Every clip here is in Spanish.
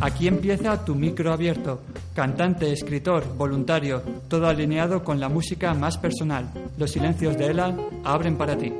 Aquí empieza tu micro abierto. Cantante, escritor, voluntario, todo alineado con la música más personal. Los silencios de Ela abren para ti.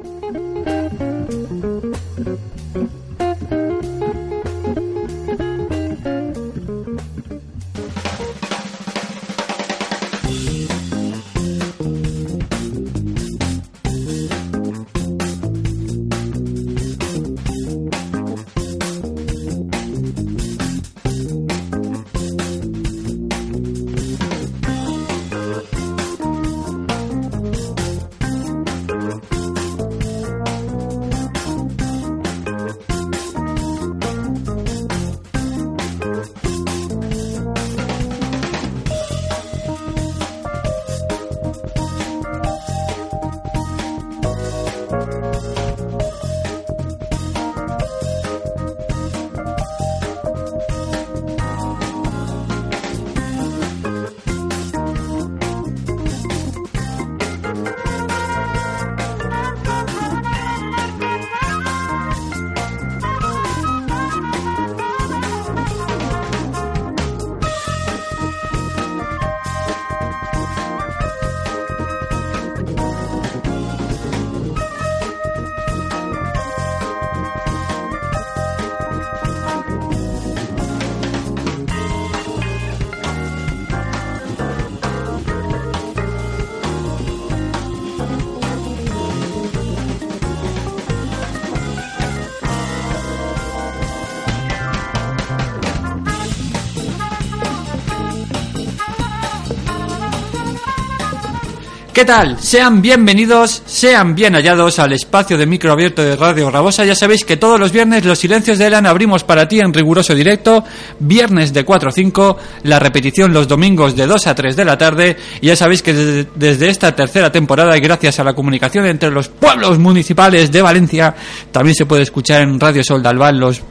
¿Qué tal? Sean bienvenidos, sean bien hallados al espacio de micro abierto de Radio Rabosa. Ya sabéis que todos los viernes los silencios de Elan abrimos para ti en riguroso directo, viernes de 4 a 5, la repetición los domingos de 2 a 3 de la tarde. Y ya sabéis que desde, esta tercera temporada y gracias a la comunicación entre los pueblos municipales de Valencia, también se puede escuchar en Radio Sol los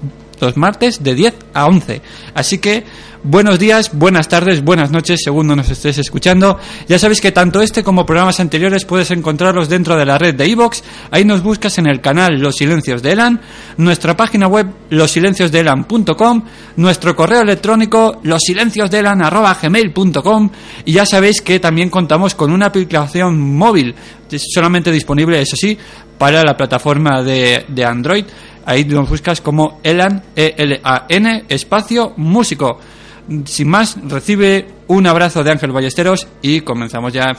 los martes de 10 a 11. Así que buenos días, buenas tardes, buenas noches, según nos estés escuchando. Ya sabéis que tanto este como programas anteriores puedes encontrarlos dentro de la red de iVox. Ahí nos buscas en el canal Los Silencios de Elan, nuestra página web losilenciosdeelan.com, nuestro correo electrónico losilenciosdeelan.gmail.com y ya sabéis que también contamos con una aplicación móvil, solamente disponible, eso sí, para la plataforma de Android. Ahí nos buscas como Elan, E-L-A-N, espacio músico. Sin más, recibe un abrazo de Ángel Ballesteros y comenzamos ya.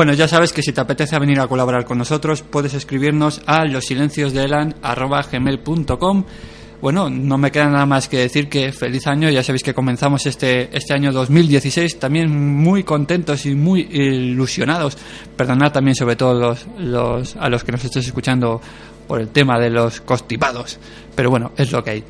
Bueno, ya sabes que si te apetece venir a colaborar con nosotros, puedes escribirnos a losilenciosdeelan.gmail.com Bueno, no me queda nada más que decir que feliz año. Ya sabéis que comenzamos este, este año 2016 también muy contentos y muy ilusionados. Perdonad también sobre todo los, los, a los que nos estéis escuchando por el tema de los constipados. Pero bueno, es lo que hay.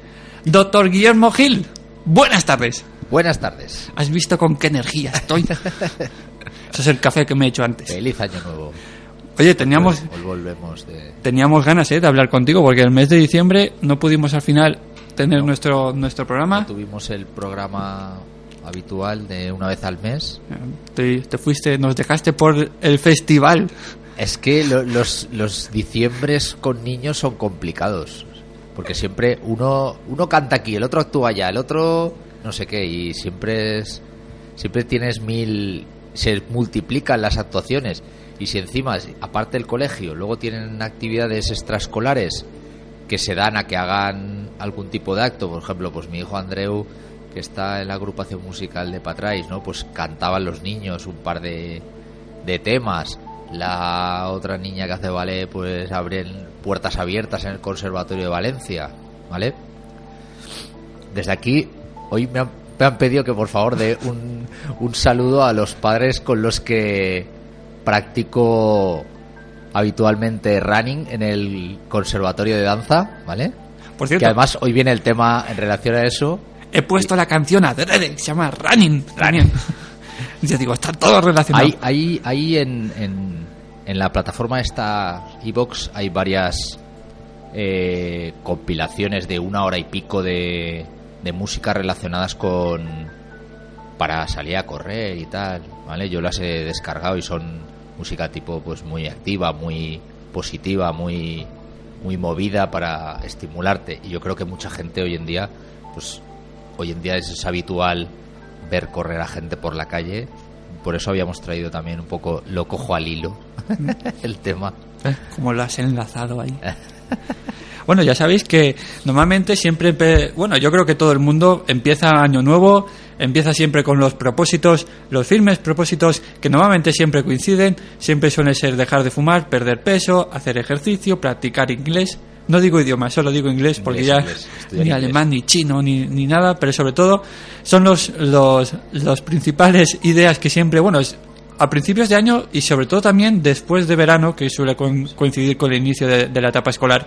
Doctor Guillermo Gil, buenas tardes. Buenas tardes. ¿Has visto con qué energía estoy? Ese es el café que me he hecho antes. Feliz año nuevo. Oye, teníamos, volvemos de... teníamos ganas ¿eh? de hablar contigo porque el mes de diciembre no pudimos al final tener nuestro, nuestro programa. Tuvimos el programa habitual de una vez al mes. Te, te fuiste, nos dejaste por el festival. Es que lo- los, los diciembres con niños son complicados. Porque siempre uno, uno canta aquí, el otro actúa allá, el otro no sé qué. Y siempre es, siempre tienes mil... Se multiplican las actuaciones. Y si encima, aparte del colegio, luego tienen actividades extraescolares que se dan a que hagan algún tipo de acto. Por ejemplo, pues mi hijo Andreu, que está en la agrupación musical de Patrais, ¿no? Pues cantaban los niños un par de, de temas. La otra niña que hace ballet, pues abren puertas abiertas en el Conservatorio de Valencia, ¿vale? Desde aquí, hoy me han, me han pedido que por favor dé un, un saludo a los padres con los que practico habitualmente running en el Conservatorio de Danza, ¿vale? Por Que cierto, además hoy viene el tema en relación a eso. he puesto la canción adrede, se llama Running. Running. Yo digo, está todo relacionado. Hay, hay, hay en, en, en la plataforma esta iBox hay varias eh, compilaciones de una hora y pico de, de música relacionadas con para salir a correr y tal, ¿vale? Yo las he descargado y son música tipo pues muy activa, muy positiva, muy muy movida para estimularte y yo creo que mucha gente hoy en día pues hoy en día es, es habitual ver correr a gente por la calle por eso habíamos traído también un poco lo cojo al hilo el tema ¿Eh? Como lo has enlazado ahí. Bueno, ya sabéis que normalmente siempre, bueno, yo creo que todo el mundo empieza año nuevo, empieza siempre con los propósitos, los firmes propósitos que normalmente siempre coinciden, siempre suele ser dejar de fumar, perder peso, hacer ejercicio, practicar inglés. No digo idiomas, solo digo inglés porque Inglés, ya inglés, ni inglés. alemán, ni chino, ni, ni nada, pero sobre todo son los, los, los principales ideas que siempre, bueno, a principios de año y sobre todo también después de verano, que suele coin- coincidir con el inicio de, de la etapa escolar,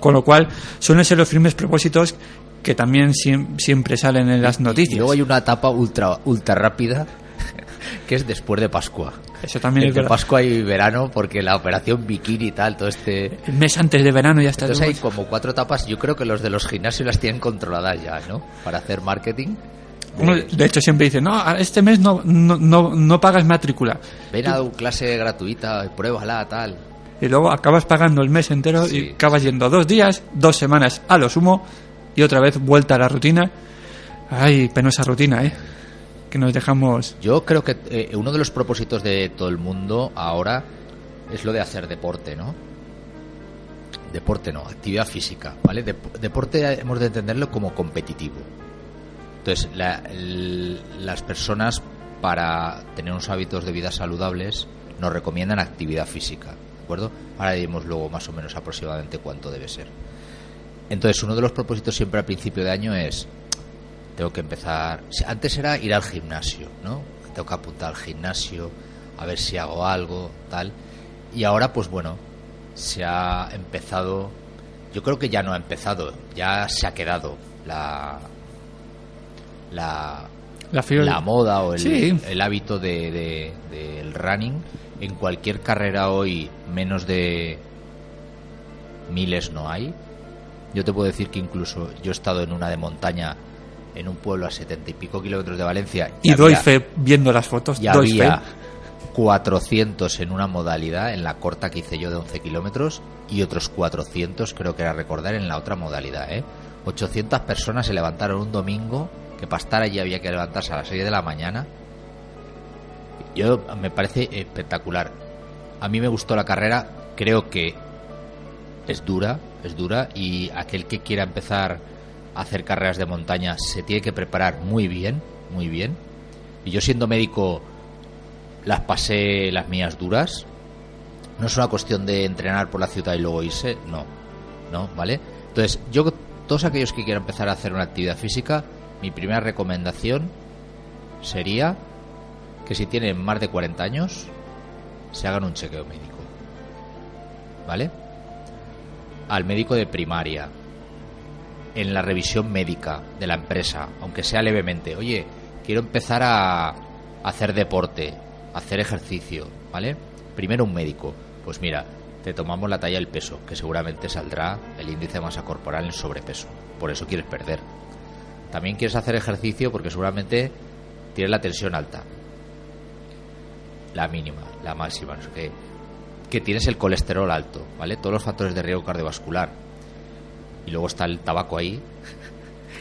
con lo cual suelen ser los firmes propósitos que también siem- siempre salen en las y noticias. luego hay una etapa ultra ultra rápida que es después de Pascua Eso también es entre verdad. Pascua y verano porque la operación bikini y tal todo este El mes antes de verano ya está. entonces hay como cuatro etapas yo creo que los de los gimnasios las tienen controladas ya no para hacer marketing de- hecho, siempre dice, no, este mes no, no, no, no pagas matrícula. ven a una clase gratuita pruébala tal Y luego acabas pagando el mes entero Sí, y acabas yendo dos días, dos semanas a lo sumo y otra vez vuelta a la rutina. Ay, penosa rutina, ¿eh? Que nos dejamos... Yo creo que eh, uno de los propósitos de todo el mundo ahora es lo de hacer deporte, ¿no? Deporte no, actividad física, ¿vale? Dep- deporte hemos de entenderlo como competitivo. Entonces, la- las personas para tener unos hábitos de vida saludables nos recomiendan actividad física, ¿de acuerdo? Ahora diremos luego más o menos aproximadamente cuánto debe ser. Entonces, uno de los propósitos siempre al principio de año es tengo que empezar. Antes era ir al gimnasio, ¿no? Tengo que apuntar al gimnasio, a ver si hago algo, tal. Y ahora, pues bueno, se ha empezado. Yo creo que ya no ha empezado, ya se ha quedado la. La, La moda o el, Sí. el hábito de, de- del running. En cualquier carrera hoy, menos de miles no hay. Yo te puedo decir que incluso yo he estado en una de montaña en un pueblo a setenta y pico kilómetros de Valencia Y doy había- fe viendo las fotos, y doy había fe. 400 en una modalidad, en la corta que hice yo de 11 kilómetros, y otros 400, creo que era recordar, en la otra modalidad. ¿eh? 800 personas se levantaron un domingo, que para estar allí había que levantarse a las 6 de la mañana, Yo me parece espectacular. A mí me gustó la carrera, creo que es dura, es dura y aquel que quiera empezar a hacer carreras de montaña se tiene que preparar muy bien, muy bien. Y yo siendo médico las pasé las mías duras. No es una cuestión de entrenar por la ciudad y luego irse, no, no, ¿vale? Entonces, yo, todos aquellos que quieran empezar a hacer una actividad física, mi primera recomendación sería que si tienen más de 40 años, se hagan un chequeo médico. ¿Vale? Al médico de primaria, en la revisión médica de la empresa, aunque sea levemente, oye, quiero empezar a hacer deporte, hacer ejercicio, ¿vale? Primero un médico, pues mira, te tomamos la talla del peso, que seguramente saldrá el índice de masa corporal en sobrepeso, por eso quieres perder. También quieres hacer ejercicio porque seguramente tienes la tensión alta, la mínima, la máxima, no sé qué, que tienes el colesterol alto, ¿vale? Todos los factores de riesgo cardiovascular. Y luego está el tabaco ahí.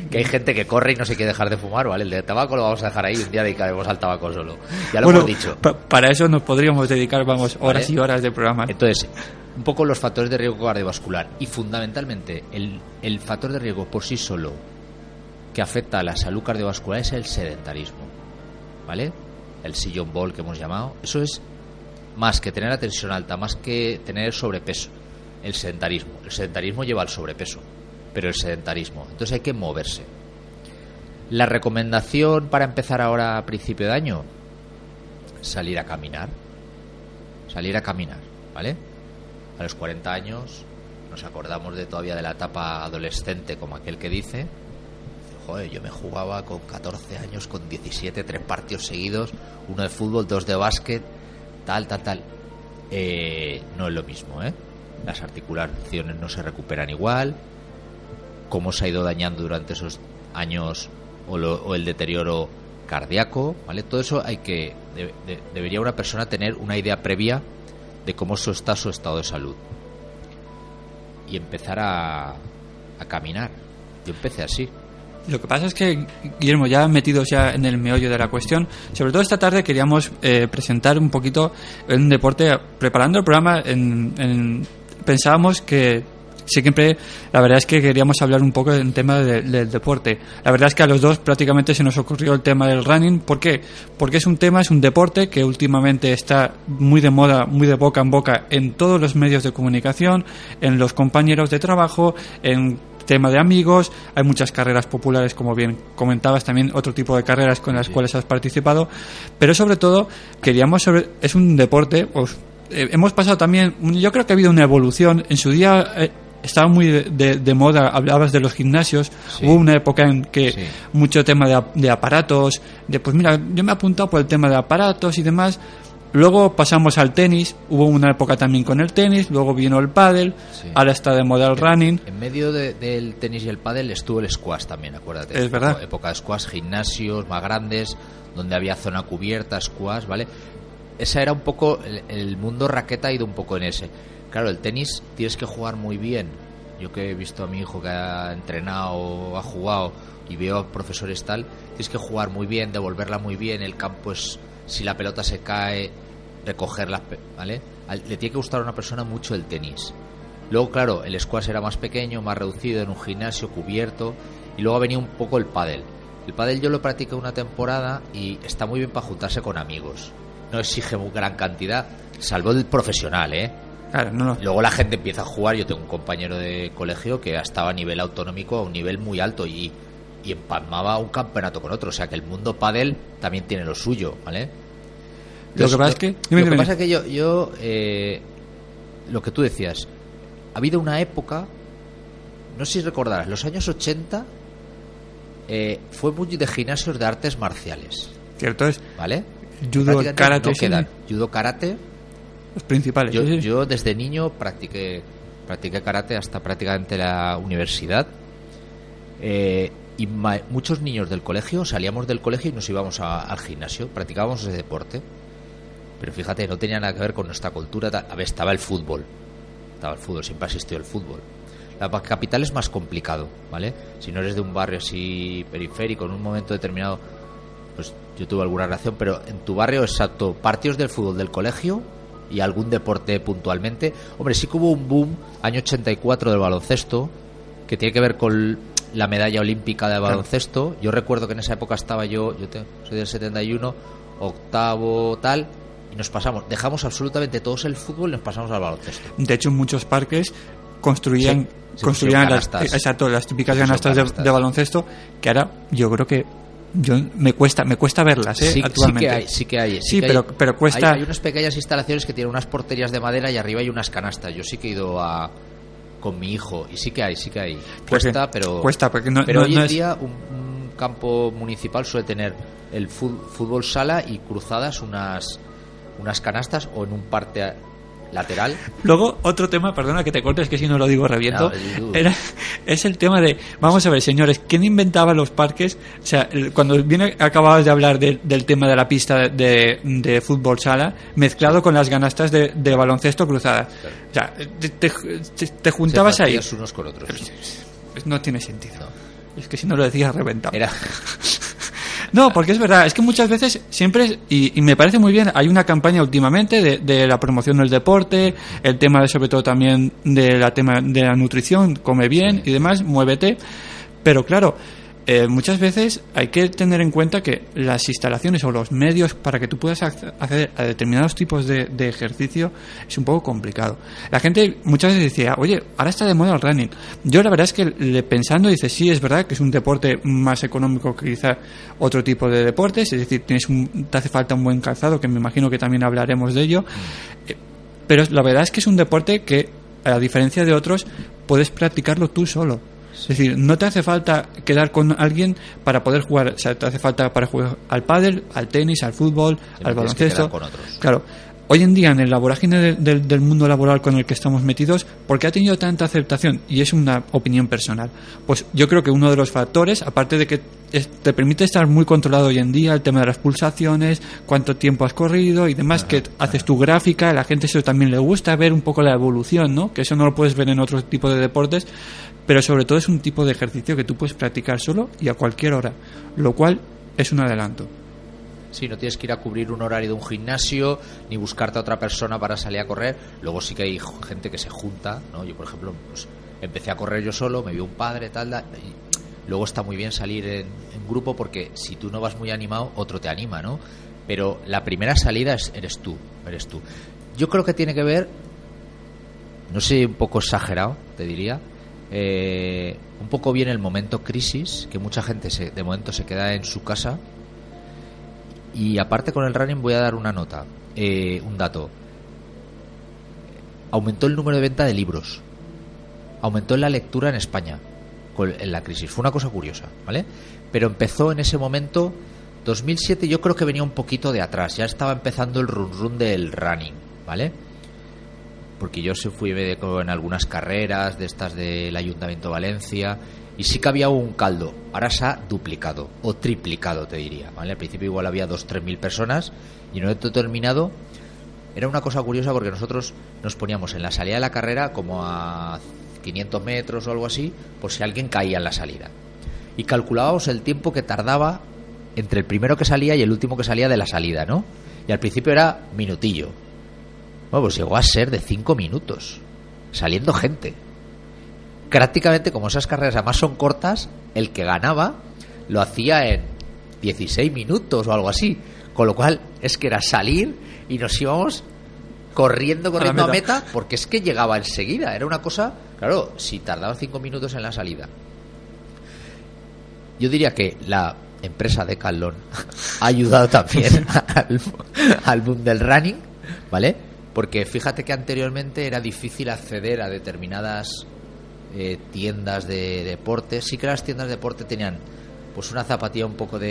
Que hay gente que corre y no se quiere dejar de fumar, ¿vale? El de tabaco lo vamos a dejar ahí, un día dedicaremos al tabaco solo. Ya lo Bueno, hemos dicho. pa- para eso nos podríamos dedicar, vamos, horas Vale. y horas de programa. Entonces, un poco los factores de riesgo cardiovascular y fundamentalmente el, el factor de riesgo por sí solo que afecta a la salud cardiovascular es el sedentarismo. ¿Vale? El sillón ball que hemos llamado. Eso es más que tener la tensión alta, más que tener sobrepeso. El sedentarismo. El sedentarismo lleva al sobrepeso, pero el sedentarismo. Entonces hay que moverse. La recomendación para empezar ahora a principio de año, salir a caminar. Salir a caminar, ¿vale? A los 40 años nos acordamos de todavía de la etapa adolescente, como aquel que dice, joder, yo me jugaba con 14 años, con 17, tres partidos seguidos, uno de fútbol, dos de básquet, tal, tal, tal. Eh, no es lo mismo, ¿eh? Las articulaciones no se recuperan igual, cómo se ha ido dañando durante esos años o, lo- o el deterioro cardíaco, ¿vale? Todo eso hay que de- de- debería una persona tener una idea previa de cómo está su estado de salud y empezar a, a caminar. Yo empecé así. Lo que pasa es que, Guillermo, ya metidos ya en el meollo de la cuestión, sobre todo esta tarde queríamos eh, presentar un poquito un deporte. Preparando el programa, en- en- pensábamos que siempre, la verdad es que queríamos hablar un poco del tema de- del deporte. La verdad es que a los dos prácticamente se nos ocurrió el tema del running. ¿Por qué? Porque es un tema, es un deporte que últimamente está muy de moda, muy de boca en boca en todos los medios de comunicación, en los compañeros de trabajo, en tema de amigos, hay muchas carreras populares, como bien comentabas, también otro tipo de carreras con las cuales has participado, pero sobre todo queríamos sobre, es un deporte, pues, eh, hemos pasado también, yo creo que ha habido una evolución, en su día eh, estaba muy de, de- de moda, hablabas de los gimnasios, Sí. hubo una época en que Sí. mucho tema de, de aparatos, de pues mira, yo me he apuntado por el tema de aparatos y demás, Luego pasamos al tenis, hubo una época también con el tenis, luego vino el pádel, Sí. ahora está de moda el running. En medio de- del tenis y el pádel estuvo el squash también, acuérdate. Es verdad. Época de squash, gimnasios más grandes, donde había zona cubierta, squash, ¿vale? Esa era un poco, el, el mundo raqueta ha ido un poco en ese. Claro, el tenis tienes que jugar muy bien. Yo que he visto a mi hijo que ha entrenado, ha jugado y veo a profesores tal, tienes que jugar muy bien, devolverla muy bien, el campo es, si la pelota se cae, recogerla, ¿vale? Al- Le tiene que gustar a una persona mucho el tenis. Luego, claro, el squash era más pequeño, más reducido, en un gimnasio cubierto. Y luego venía un poco el pádel. El pádel yo lo practiqué una temporada y está muy bien para juntarse con amigos. No exige muy gran cantidad, salvo el profesional, ¿eh? Claro, no, no. Luego la gente empieza a jugar. Yo tengo un compañero de colegio que estaba a nivel autonómico a un nivel muy alto y, y empalmaba un campeonato con otro. O sea que el mundo pádel también tiene lo suyo, ¿vale? Lo que pasa es que- Lo, que dime. pasa es que yo, yo eh, lo que tú decías, ha habido una época, no sé si recordarás, los años 80 eh, fue muy de gimnasios de artes marciales, Cierto es, ¿vale? Judo, karate, no quedan. sí. Judo, karate, los principales. yo, sí, sí. yo desde niño practiqué, practiqué karate hasta prácticamente la universidad. Eh, y ma- muchos niños del colegio salíamos del colegio y nos íbamos a- al gimnasio, practicábamos ese deporte. Pero fíjate, no tenía nada que ver con nuestra cultura. A ver, estaba el fútbol. Estaba el fútbol, siempre existió el fútbol. La capital es más complicado, ¿vale? Si no eres de un barrio así periférico, en un momento determinado pues yo tuve alguna relación, pero en tu barrio, exacto, partidos del fútbol del colegio y algún deporte puntualmente. Hombre, sí que hubo un boom año 84 del baloncesto, que tiene que ver con la medalla olímpica de baloncesto. Yo recuerdo que en esa época estaba yo, yo te- soy del 71, octavo tal, y nos pasamos, dejamos absolutamente todos el fútbol y nos pasamos al baloncesto. De hecho, en muchos parques construían, Sí, construían las, exacto, las típicas canastas de, baloncesto, que ahora yo creo que yo me cuesta me cuesta verlas, ¿eh? Sí, sí actualmente. que hay, sí que hay. Sí, que pero- hay. pero cuesta- Hay, hay unas pequeñas instalaciones que tienen unas porterías de madera y arriba hay unas canastas. Yo sí que he ido a con mi hijo y sí que hay, sí que hay. Porque- Cuesta, pero cuesta, porque no- pero no- hoy no en es- día un, un campo municipal suele tener el fútbol sala y cruzadas unas unas canastas o en un parte lateral. Luego, otro tema, perdona que te cortes, que si no lo digo reviento, No, era, es el tema de, vamos a ver, señores, ¿quién inventaba los parques? O sea, cuando viene, acababas de hablar de- del tema de la pista de, de fútbol sala, mezclado con las ganastas de, de baloncesto cruzadas. O sea, te, te- te- juntabas Se ahí. unos con otros. Pues no tiene sentido. Es que si no lo decías, reventaba. Era No, porque es verdad, es que muchas veces siempre, y, y me parece muy bien, hay una campaña últimamente de, de la promoción del deporte, el tema de sobre todo también de la tema de la nutrición, come bien y demás, muévete, pero claro, eh, muchas veces hay que tener en cuenta que las instalaciones o los medios para que tú puedas acce- acceder a determinados tipos de, de ejercicio es un poco complicado. La gente muchas veces decía, oye, ahora está de moda el running. Yo la verdad es que le- pensando dice, sí, es verdad que es un deporte más económico que quizá otro tipo de deportes, es decir, tienes un, te hace falta un buen calzado, que me imagino que también hablaremos de ello. Eh, Pero la verdad es que es un deporte que, a diferencia de otros, puedes practicarlo tú solo. Es decir, no te hace falta quedar con alguien para poder jugar. O sea, te hace falta para jugar al pádel, al tenis, al fútbol, al baloncesto. con otros. Claro. Hoy en día, en el vorágine de- del- del mundo laboral con el que estamos metidos, ¿por qué ha tenido tanta aceptación? Y es una opinión personal. Pues yo creo que uno de los factores, aparte de que te permite estar muy controlado hoy en día, el tema de las pulsaciones, cuánto tiempo has corrido y demás, que haces tu gráfica, a la gente eso también le gusta ver un poco la evolución, ¿no? Que eso no lo puedes ver en otro tipo de deportes, pero sobre todo es un tipo de ejercicio que tú puedes practicar solo y a cualquier hora, lo cual es un adelanto. Sí, no tienes que ir a cubrir un horario de un gimnasio ni buscarte a otra persona para salir a correr. Luego sí que hay gente que se junta, ¿no? Yo, por ejemplo, pues, empecé a correr yo solo, me vio un padre, tal, y luego está muy bien salir en, en grupo porque si tú no vas muy animado, otro te anima, ¿no? Pero la primera salida es, eres tú, eres tú. Yo creo que tiene que ver, no sé, un poco exagerado, te diría, eh, un poco bien el momento crisis, que mucha gente se, de momento se queda en su casa y aparte con el running voy a dar una nota, eh, un dato. Aumentó el número de venta de libros. Aumentó la lectura en España en la crisis. Fue una cosa curiosa, ¿vale? Pero empezó en ese momento, 2007 yo creo que venía un poquito de atrás. Ya estaba empezando el run run del running, ¿vale? Porque yo se fui en algunas carreras de estas del Ayuntamiento de Valencia y sí que había un caldo. Ahora se ha duplicado o triplicado, te diría. ¿vale? Al principio igual había 2-3 mil personas y en un momento determinado era una cosa curiosa porque nosotros nos poníamos en la salida de la carrera como a 500 metros o algo así por si alguien caía en la salida. Y calculábamos el tiempo que tardaba entre el primero que salía y el último que salía de la salida, ¿no? Y al principio era minutillo. Bueno, pues llegó a ser de 5 minutos, saliendo gente. Prácticamente, como esas carreras además son cortas, el que ganaba lo hacía en 16 minutos o algo así. Con lo cual, es que era salir y nos íbamos corriendo, corriendo a meta. meta, porque es que llegaba enseguida. Era una cosa, claro, si tardaba 5 minutos en la salida. Yo diría que la empresa de Calón ha ayudado también al, al boom del running, ¿vale? Porque fíjate que anteriormente era difícil acceder a determinadas eh, tiendas de deporte. Sí que las tiendas de deporte tenían pues una zapatilla un poco de,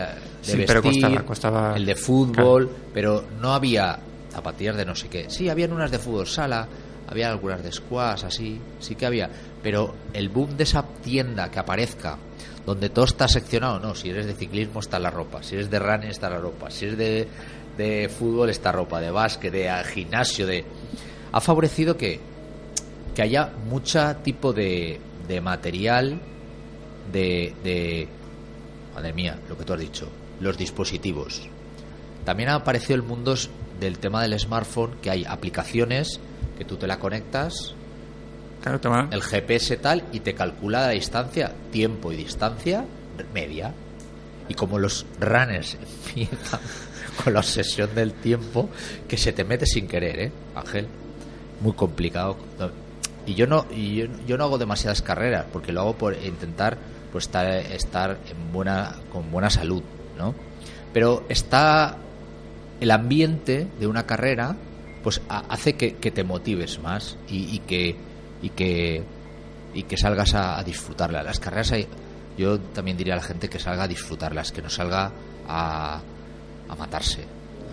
de Sí, vestir, pero costaba- costaba- el de fútbol, pero no había zapatillas de no sé qué. Sí, habían unas de fútbol sala, había algunas de squash, así, sí que había. Pero el boom de esa tienda que aparezca, donde todo está seccionado, no, si eres de ciclismo está la ropa, si eres de running está la ropa, si eres de, de fútbol está ropa, de básquet, de gimnasio, de... Ha favorecido que, que haya mucho tipo de, de material, de, de... Madre mía, lo que tú has dicho. los dispositivos. También ha aparecido el mundo del tema del smartphone, que hay aplicaciones que tú te la conectas, Claro, toma- el GPS tal, y te calcula la distancia, tiempo y distancia media. Y como los runners empiezan con la obsesión del tiempo, que se te mete sin querer, ¿eh, Ángel? Muy complicado. Y yo no, y yo, yo no hago demasiadas carreras, porque lo hago por intentar pues, estar, estar en buena, con buena salud, ¿no? Pero está el ambiente de una carrera pues ha- hace que, que te motives más y, y que y que y que salgas a, a disfrutarla las carreras hay, yo también diría a la gente que salga a disfrutarlas que no salga a, a matarse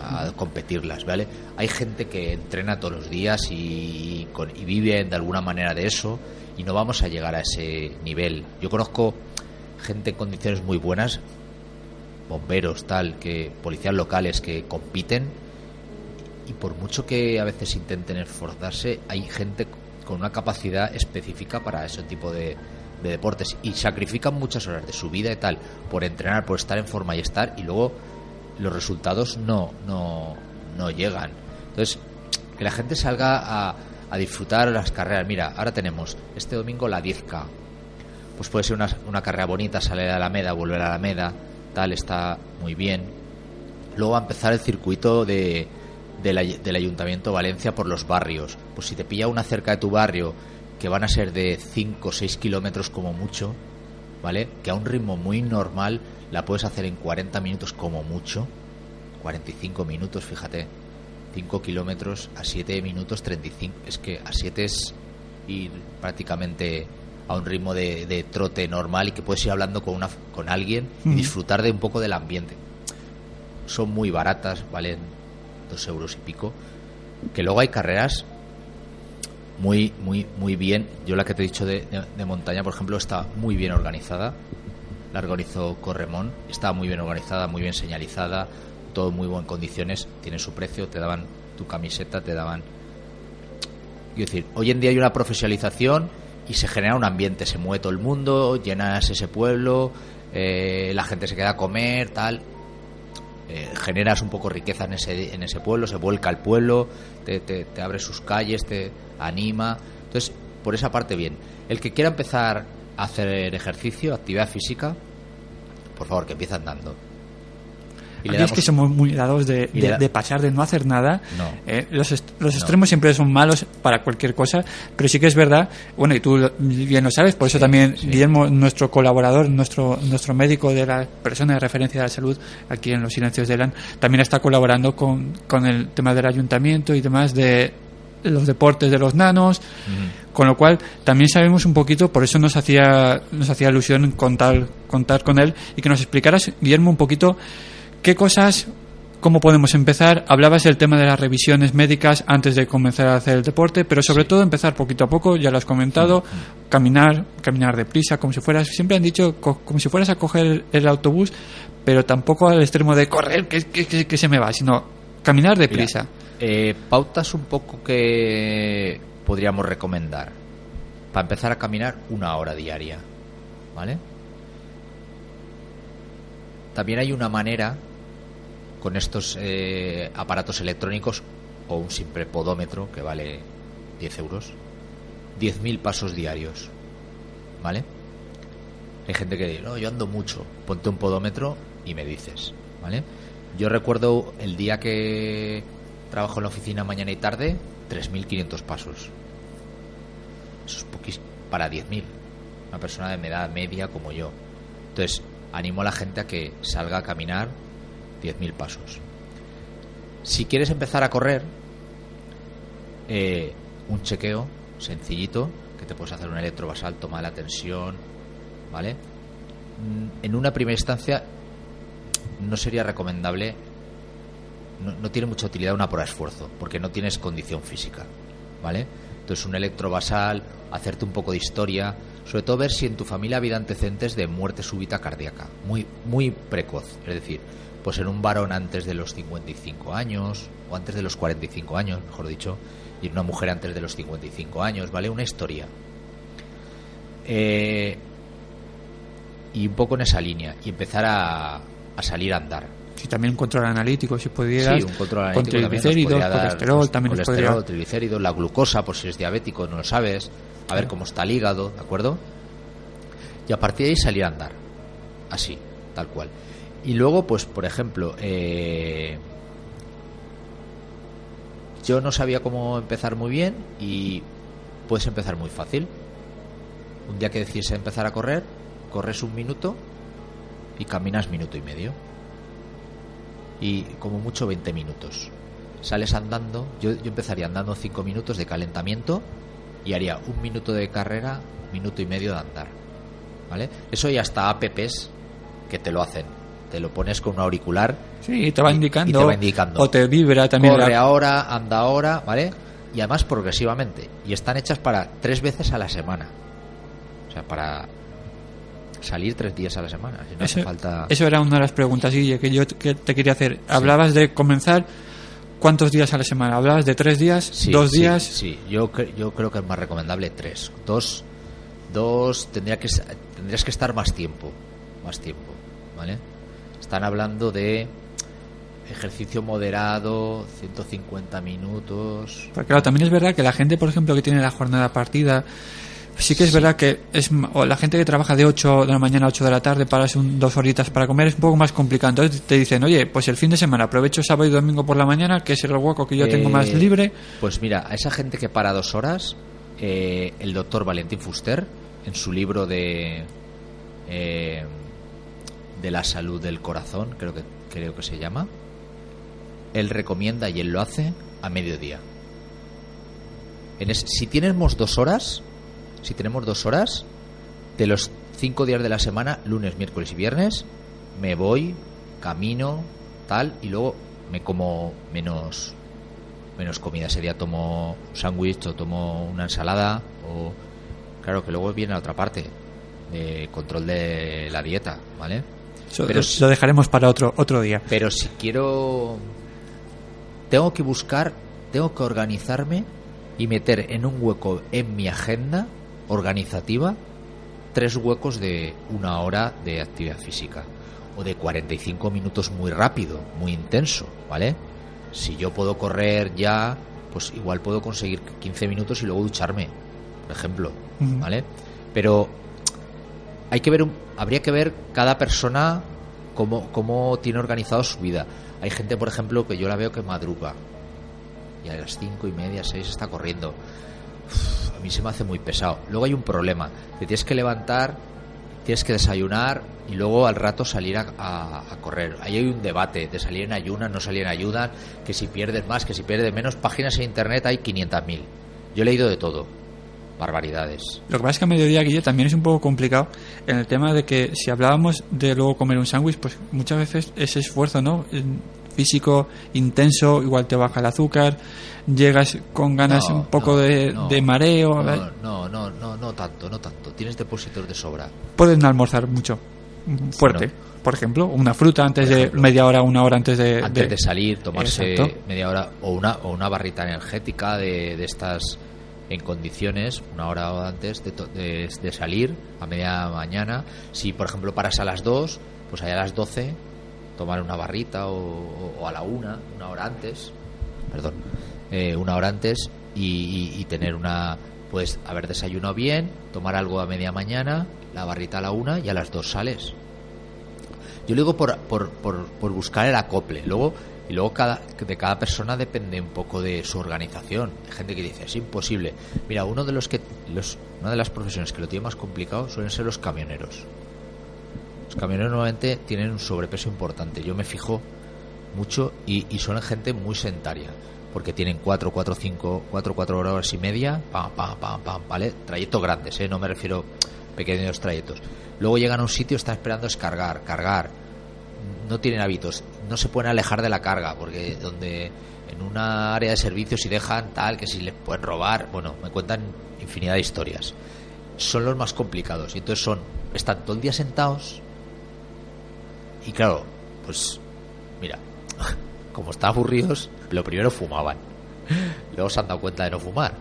a competirlas vale hay gente que entrena todos los días y, con- y vive de alguna manera de eso y no vamos a llegar a ese nivel. Yo conozco gente en condiciones muy buenas bomberos, tal, que policías locales que compiten y por mucho que a veces intenten esforzarse, hay gente con una capacidad específica para ese tipo de, de deportes y sacrifican muchas horas de su vida y tal por entrenar, por estar en forma y estar y luego los resultados no, no, no llegan. Entonces, que la gente salga a, a disfrutar las carreras. Mira, ahora tenemos este domingo la 10K pues puede ser una, una carrera bonita, salir a la Alameda, volver a la Alameda, tal, está muy bien. Luego va a empezar el circuito de, del ay- del Ayuntamiento de Valencia por los barrios. Pues si te pilla una cerca de tu barrio, que van a ser de 5 o 6 kilómetros como mucho, ¿vale? Que a un ritmo muy normal la puedes hacer en 40 minutos como mucho. 45 minutos, fíjate. 5 kilómetros a 7 minutos 35. Es que a 7 es ir prácticamente a un ritmo de, de trote normal y que puedes ir hablando con, una, con alguien y disfrutar de un poco del ambiente. Son muy baratas, valen dos euros y pico. Que luego hay carreras muy, muy, muy bien. Yo la que te he dicho de, de- montaña, por ejemplo, está muy bien organizada. La organizó Corremón. Está muy bien organizada, muy bien señalizada, todo muy en condiciones. Tiene su precio, te daban tu camiseta, te daban. Quiero decir, hoy en día hay una profesionalización y se genera un ambiente. Se mueve todo el mundo, llenas ese pueblo, eh, la gente se queda a comer, tal eh, generas un poco riqueza en ese, en ese pueblo, se vuelca el pueblo, te, te, te abre sus calles, te anima. Entonces, por esa parte, bien. El que quiera empezar a hacer ejercicio, actividad física, por favor, que empiece andando. Y Aquí es que somos muy dados de, de- da- de pasar, de no hacer nada. No. Eh, los est- los No. extremos siempre son malos para cualquier cosa, pero sí que es verdad, bueno, y tú bien lo sabes, por eso Sí, también sí. Guillermo, nuestro colaborador, nuestro nuestro médico de la persona de referencia de la salud aquí en los silencios de LAN, también está colaborando con, con el tema del ayuntamiento y demás de los deportes de los nanos, Ujú. con lo cual también sabemos un poquito, por eso nos hacía nos hacía ilusión contar contar con él y que nos explicaras Guillermo un poquito qué cosas cómo podemos empezar. Hablabas del tema de las revisiones médicas antes de comenzar a hacer el deporte, pero sobre todo empezar poquito a poco, ya lo has comentado, caminar, caminar deprisa, como si fueras, siempre han dicho co- como si fueras a coger el, autobús, pero tampoco al extremo de correr, que, que- que- que se me va, sino caminar deprisa. Eh, pautas un poco que podríamos recomendar. Para empezar a caminar una hora diaria. ¿Vale? También hay una manera con estos eh, aparatos electrónicos o un simple podómetro que vale 10 euros. 10.000 pasos diarios. ¿Vale? Hay gente que dice, no, yo ando mucho. Ponte un podómetro y me dices. ¿Vale? Yo recuerdo el día que trabajo en la oficina mañana y tarde, 3.500 pasos. Eso es poquísimo. Para 10.000. Una persona de edad media como yo. Entonces, animo a la gente a que salga a caminar 10.000 pasos. Si quieres empezar a correr, eh, un chequeo sencillito, que te puedes hacer un electrobasal, toma la tensión, ¿vale? Mm, En una primera instancia no sería recomendable, no, no tiene mucha utilidad una prueba de esfuerzo, porque no tienes condición física, ¿vale? Entonces un electrobasal, hacerte un poco de historia, sobre todo ver si en tu familia ha habido antecedentes de muerte súbita cardíaca, muy, muy precoz, es decir, pues en un varón antes de los 55 años, o antes de los 45 años, mejor dicho, y en una mujer antes de los 55 años, ¿vale? Una historia. Eh, y un poco en esa línea y empezar a, a salir a andar. Si también un control analítico, si pudieras. Sí, un control con analítico también nos triglicéridos, podría dar, colesterol, pues, también colesterol, podría... triglicéridos, la glucosa, por si eres diabético, no lo sabes, a ver cómo está el hígado, ¿de acuerdo? Y a partir de ahí salir a andar, así, tal cual. Y luego, pues, por ejemplo, eh, yo no sabía cómo empezar muy bien y puedes empezar muy fácil. Un día que decides empezar a correr, corres un minuto y caminas minuto y medio y como mucho 20 minutos. Sales andando, yo, yo empezaría andando 5 minutos de calentamiento y haría un minuto de carrera, minuto y medio de andar. ¿Vale? Eso ya está apps que te lo hacen. Te lo pones con un auricular, Sí, te va y- y indicando. te va indicando. O te vibra también. corre la- ahora, anda ahora, ¿vale? Y además progresivamente. Y están hechas para tres veces a la semana. O sea, para salir tres días a la semana. Si no hace Eso, falta... eso era una de las preguntas, Guille, que yo que te quería hacer. Hablabas de comenzar. ¿Cuántos días a la semana? ¿Hablabas de tres días? Sí, ¿Dos sí, días? Sí, yo, yo creo que es más recomendable tres. Dos, dos tendría que, tendrías que estar más tiempo. Más tiempo, ¿vale? Están hablando de ejercicio moderado, 150 minutos. Porque claro, también es verdad que la gente, por ejemplo, que tiene la jornada partida, sí que es verdad que es o la gente que trabaja de 8 de la mañana a 8 de la tarde para un, dos horitas para comer es un poco más complicado. Entonces te dicen, oye, pues el fin de semana aprovecho sábado y domingo por la mañana, que es el hueco que yo tengo más Eh, libre. Pues mira, a esa gente que para dos horas, eh, el doctor Valentín Fuster, en su libro de eh, de la salud del corazón, creo que creo que se llama, él recomienda y él lo hace a mediodía. En si tenemos dos horas, si tenemos dos horas, de los cinco días de la semana, lunes, miércoles y viernes, me voy, camino, tal, y luego me como menos menos comida. Ese día tomo un sándwich o tomo una ensalada o... Claro que luego viene la otra parte, de control de la dieta, ¿vale? Pero lo dejaremos para otro otro día. Pero si quiero... Tengo que buscar, tengo que organizarme y meter en un hueco en mi agenda organizativa tres huecos de una hora de actividad física o de 45 minutos muy rápido, muy intenso, ¿vale? Si yo puedo correr ya, pues igual puedo conseguir 15 minutos y luego ducharme, por ejemplo. ¿vale? Pero hay que ver un- habría que ver cada persona cómo, tiene organizado su vida. Hay gente por ejemplo que yo la veo que madruga y a las cinco y media seis está corriendo. A mí se me hace muy pesado. Luego hay un problema te tienes que levantar tienes que desayunar y luego al rato salir a, a- a correr. Ahí hay un debate de salir en ayunas no salir en ayunas que si pierdes más que si pierdes menos. Páginas en internet hay 500.000 yo he leído de todo barbaridades Lo que pasa es que a mediodía, Guille, también es un poco complicado en el tema de que si hablábamos de luego comer un sándwich, pues muchas veces ese esfuerzo, ¿no? Físico intenso, igual te baja el azúcar, llegas con ganas No, un poco no, de, no, de mareo, no, no, no, no, tanto, no tanto. Tienes depósitos de sobra. pueden almorzar mucho fuerte. Por ejemplo, una fruta antes de media hora, una hora antes de, Antes de salir, tomarse Exacto. media hora o una o una barrita energética de, de estas en condiciones, una hora antes de, de, de salir, a media mañana. Si, por ejemplo, paras a las 2, pues allá a las 12 tomar una barrita o, a la una, una hora antes, perdón, eh, una hora antes y, tener una, pues haber desayunado bien, tomar algo a media mañana, la barrita a la una y a las dos sales. Yo lo digo por, por, por buscar el acople. Luego, y luego cada, de cada persona depende un poco de su organización. Hay gente que dice, es imposible. Mira, uno de los que los, una de las profesiones que lo tiene más complicado suelen ser los camioneros. Los camioneros normalmente tienen un sobrepeso importante. Yo me fijo mucho y, y son gente muy sedentaria. Porque tienen 4, 4, 5, 4, 4 horas y media, pam, pam, pam, pam, ¿vale? Trayectos grandes, ¿eh? No me refiero a pequeños trayectos. Luego llegan a un sitio, están esperando descargar, cargar. No tienen hábitos, no se pueden alejar de la carga, porque donde en una área de servicios si dejan tal, que si les pueden robar, bueno, me cuentan infinidad de historias. Son los más complicados. Y entonces son, están todo el día sentados, y claro, pues mira, como están aburridos, lo primero fumaban. Luego se han dado cuenta de no fumar.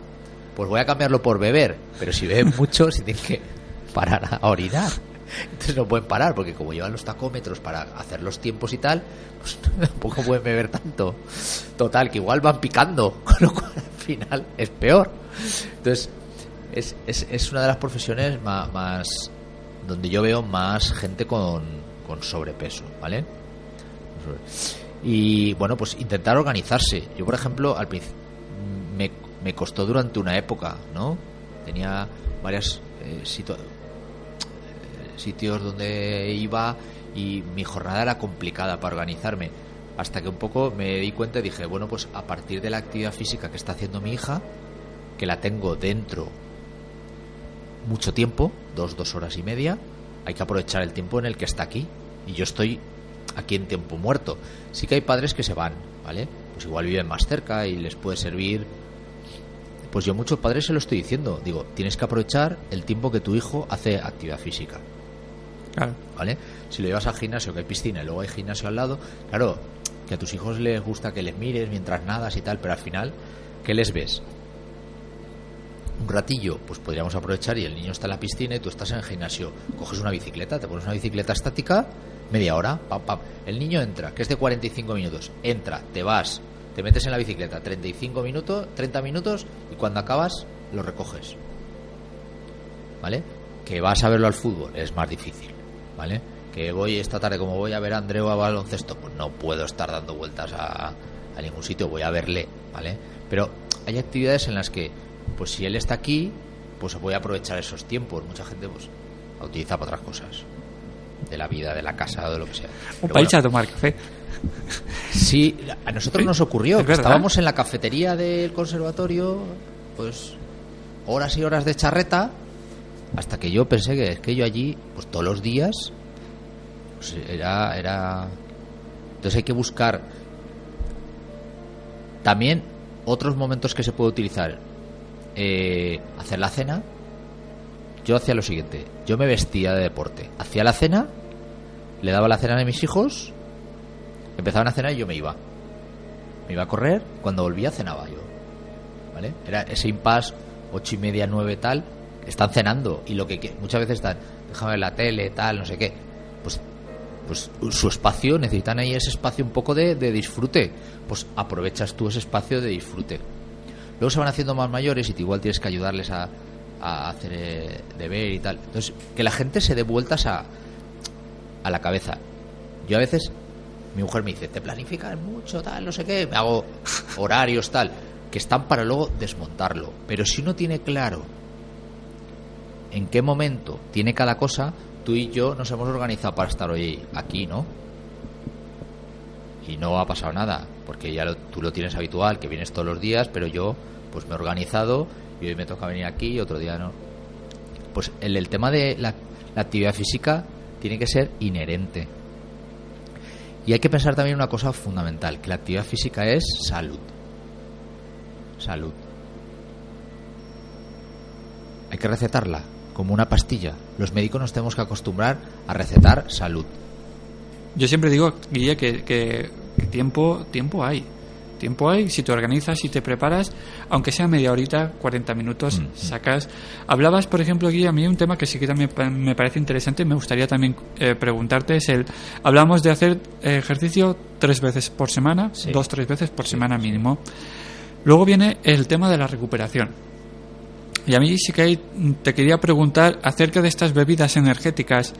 Pues voy a cambiarlo por beber. Pero si beben mucho, si tienen que parar a orinar. Entonces no pueden parar, porque como llevan los tacómetros para hacer los tiempos y tal, pues tampoco pueden beber tanto. Total, que igual van picando, con lo cual al final es peor. Entonces, es, es, es una de las profesiones más, donde yo veo más gente con, con sobrepeso, ¿vale? Y bueno, pues intentar organizarse. Yo, por ejemplo, al principio me, me costó durante una época, ¿no? Tenía varias eh, situa- eh, sitios donde iba y mi jornada era complicada para organizarme. Hasta que un poco me di cuenta y dije, bueno, pues a partir de la actividad física que está haciendo mi hija, que la tengo dentro mucho tiempo, dos, dos horas y media, hay que aprovechar el tiempo en el que está aquí. Y yo estoy aquí en tiempo muerto. Sí que hay padres que se van, ¿vale? Pues igual viven más cerca y les puede servir. Pues yo muchos padres se lo estoy diciendo. Digo, tienes que aprovechar el tiempo que tu hijo hace actividad física. ¿Vale? Si lo llevas al gimnasio, que hay piscina y luego hay gimnasio al lado, claro, que a tus hijos les gusta que les mires mientras nadas y tal, pero al final, ¿qué les ves? Un ratillo, pues podríamos aprovechar y el niño está en la piscina y tú estás en el gimnasio. Coges una bicicleta, te pones una bicicleta estática, media hora, pam, pam. El niño entra, que es de 45 minutos, entra, te vas, te metes en la bicicleta, 35 minutos, 30 minutos y cuando acabas lo recoges. ¿vale? Que vas a verlo al fútbol es más difícil, ¿vale? Que voy esta tarde, como voy a ver a Andreu a baloncesto, pues no puedo estar dando vueltas a, a ningún sitio, voy a verle, ¿vale? Pero hay actividades en las que, pues si él está aquí, pues voy a aprovechar esos tiempos. Mucha gente, pues, la utiliza para otras cosas. De la vida, de la casa de lo que sea. Un país bueno, a tomar café. Sí, a nosotros nos ocurrió. Es que estábamos en la cafetería del conservatorio, pues horas y horas de charreta, hasta que yo pensé que es que yo allí, pues todos los días, pues era, era. Entonces hay que buscar también otros momentos que se puede utilizar. Eh, hacer la cena. Yo hacía lo siguiente: yo me vestía de deporte, hacía la cena, le daba la cena a mis hijos Empezaban a cenar y yo me iba. Me iba a correr, cuando volvía cenaba yo. ¿Vale? Era ese impasse, ocho y media, nueve, tal. Están cenando y lo que muchas veces están, déjame ver la tele, tal, no sé qué. Pues, pues su espacio, necesitan ahí ese espacio un poco de, de disfrute. Pues aprovechas tú ese espacio de disfrute. Luego se van haciendo más mayores y te igual tienes que ayudarles a, a hacer eh, deber y tal. Entonces, que la gente se dé vueltas a, a la cabeza. Yo a veces, mi mujer me dice, te planificas mucho, tal, no sé qué, me hago horarios, tal, que están para luego desmontarlo. Pero si uno tiene claro en qué momento tiene cada cosa, tú y yo nos hemos organizado para estar hoy aquí, ¿no? Y no ha pasado nada, porque ya lo- tú lo tienes habitual, que vienes todos los días, pero yo pues me he organizado y hoy me toca venir aquí y otro día no. Pues el, el tema de la, la actividad física tiene que ser inherente. Y hay que pensar también una cosa fundamental, que la actividad física es salud. Salud. Hay que recetarla como una pastilla. Los médicos nos tenemos que acostumbrar a recetar salud. Yo siempre digo, Guille, que, que- que tiempo, tiempo hay. Tiempo hay, si te organizas, si te preparas, aunque sea media horita, 40 minutos, Mm. sacas. Hablabas, por ejemplo, Guille, a mí un tema que sí que también me parece interesante, me gustaría también eh, preguntarte, es el, hablamos de hacer ejercicio tres veces por semana, Sí. dos, tres veces por semana mínimo. Luego viene el tema de la recuperación. Y a mí sí que hay- te quería preguntar acerca de estas bebidas energéticas,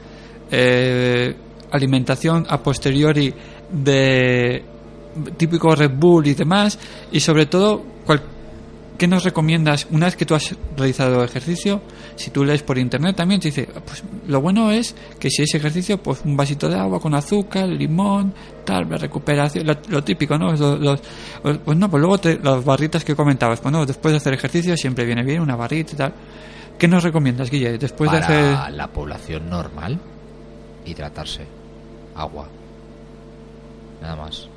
eh, alimentación a posteriori de típico Red Bull y demás, y sobre todo, cuál- ¿qué nos recomiendas una vez que tú has realizado ejercicio? Si tú lees por internet también te dice, pues lo bueno es que si es ejercicio, pues un vasito de agua con azúcar, limón, tal, la recuperación, lo, lo típico, ¿no? Los- los- pues no, pues luego te- las barritas que comentabas, pues no, después de hacer ejercicio siempre viene bien una barrita y tal. ¿Qué nos recomiendas, Guille? Después de hacer... la población normal, hidratarse. Agua. Nada más.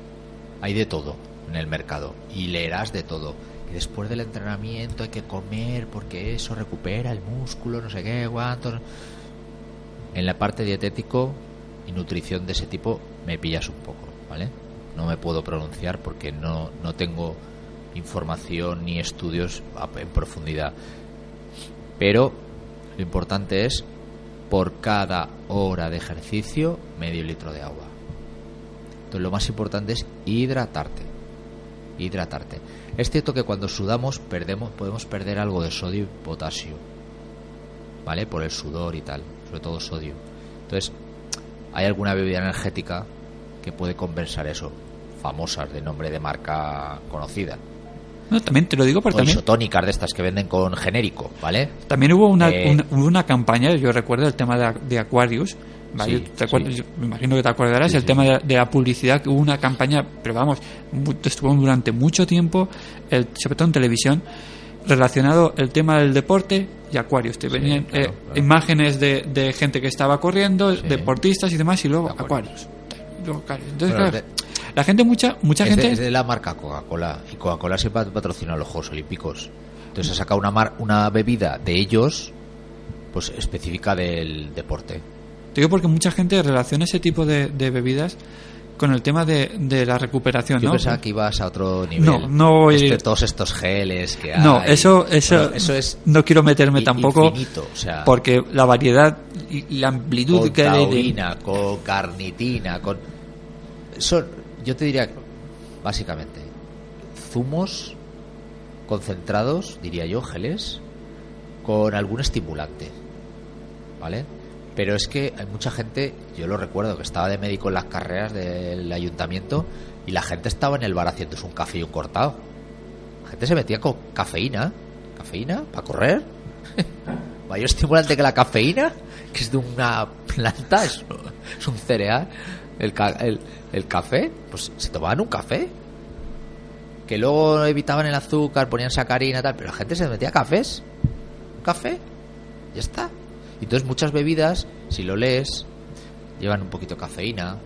Hay de todo en el mercado. Y leerás de todo. Después del entrenamiento hay que comer porque eso recupera el músculo, no sé qué, cuánto. En la parte dietético y nutrición de ese tipo me pillas un poco, ¿vale? No me puedo pronunciar porque no, no tengo información ni estudios en profundidad. Pero lo importante es por cada hora de ejercicio, medio litro de agua. Entonces lo más importante es hidratarte. Hidratarte. Es cierto que cuando sudamos perdemos, podemos perder algo de sodio y potasio. ¿Vale? Por el sudor y tal. Sobre todo sodio. Entonces, hay alguna bebida energética que puede compensar eso. Famosas, de nombre de marca conocida. No, también te lo digo porque o también, isotónicas de estas que venden con genérico, ¿vale? también hubo una, Eh, una, una campaña, yo recuerdo el tema de, de Aquarius, ¿vale? Sí, ¿Te acuerdas? sí. Yo me imagino que te acordarás, Sí, el tema de, de la publicidad, que hubo una campaña, pero vamos, estuvo durante mucho tiempo, el- sobre todo en televisión, relacionado el tema del deporte y Aquarius. Te venían claro, eh, claro. imágenes de, de gente que estaba corriendo, deportistas y demás, y luego Aquarius. Entonces, Bueno, claro, la gente, mucha, mucha es, gente... de, es de la marca Coca-Cola. Y Coca-Cola siempre ha patrocinado los Juegos Olímpicos. Entonces ha sacado una, mar- una bebida de ellos, pues específica del deporte. Te digo porque mucha gente relaciona ese tipo de, de bebidas con el tema de, de la recuperación, Yo ¿no? pensaba que ibas a otro nivel. No, no voy- Este- todos estos geles que hay. No, eso, eso, Bueno, eso es no quiero meterme i- tampoco infinito, o sea, porque la variedad y la amplitud con que hay de, taurina, con carnitina, con... Son, yo te diría, básicamente, zumos concentrados, diría yo, geles, con algún estimulante, ¿vale? Pero es que hay mucha gente, yo lo recuerdo, que estaba de médico en las carreras del ayuntamiento y la gente estaba en el bar haciéndose un café y un cortado. La gente se metía con cafeína, cafeína, para correr. Mayor estimulante que la cafeína, que es de una planta, es, es un cereal. El, el, el café, pues se tomaban un café. Que luego evitaban el azúcar, ponían sacarina, tal, pero la gente se metía cafés. Un café, ya está. Y Entonces muchas bebidas, si lo lees, llevan un poquito de cafeína,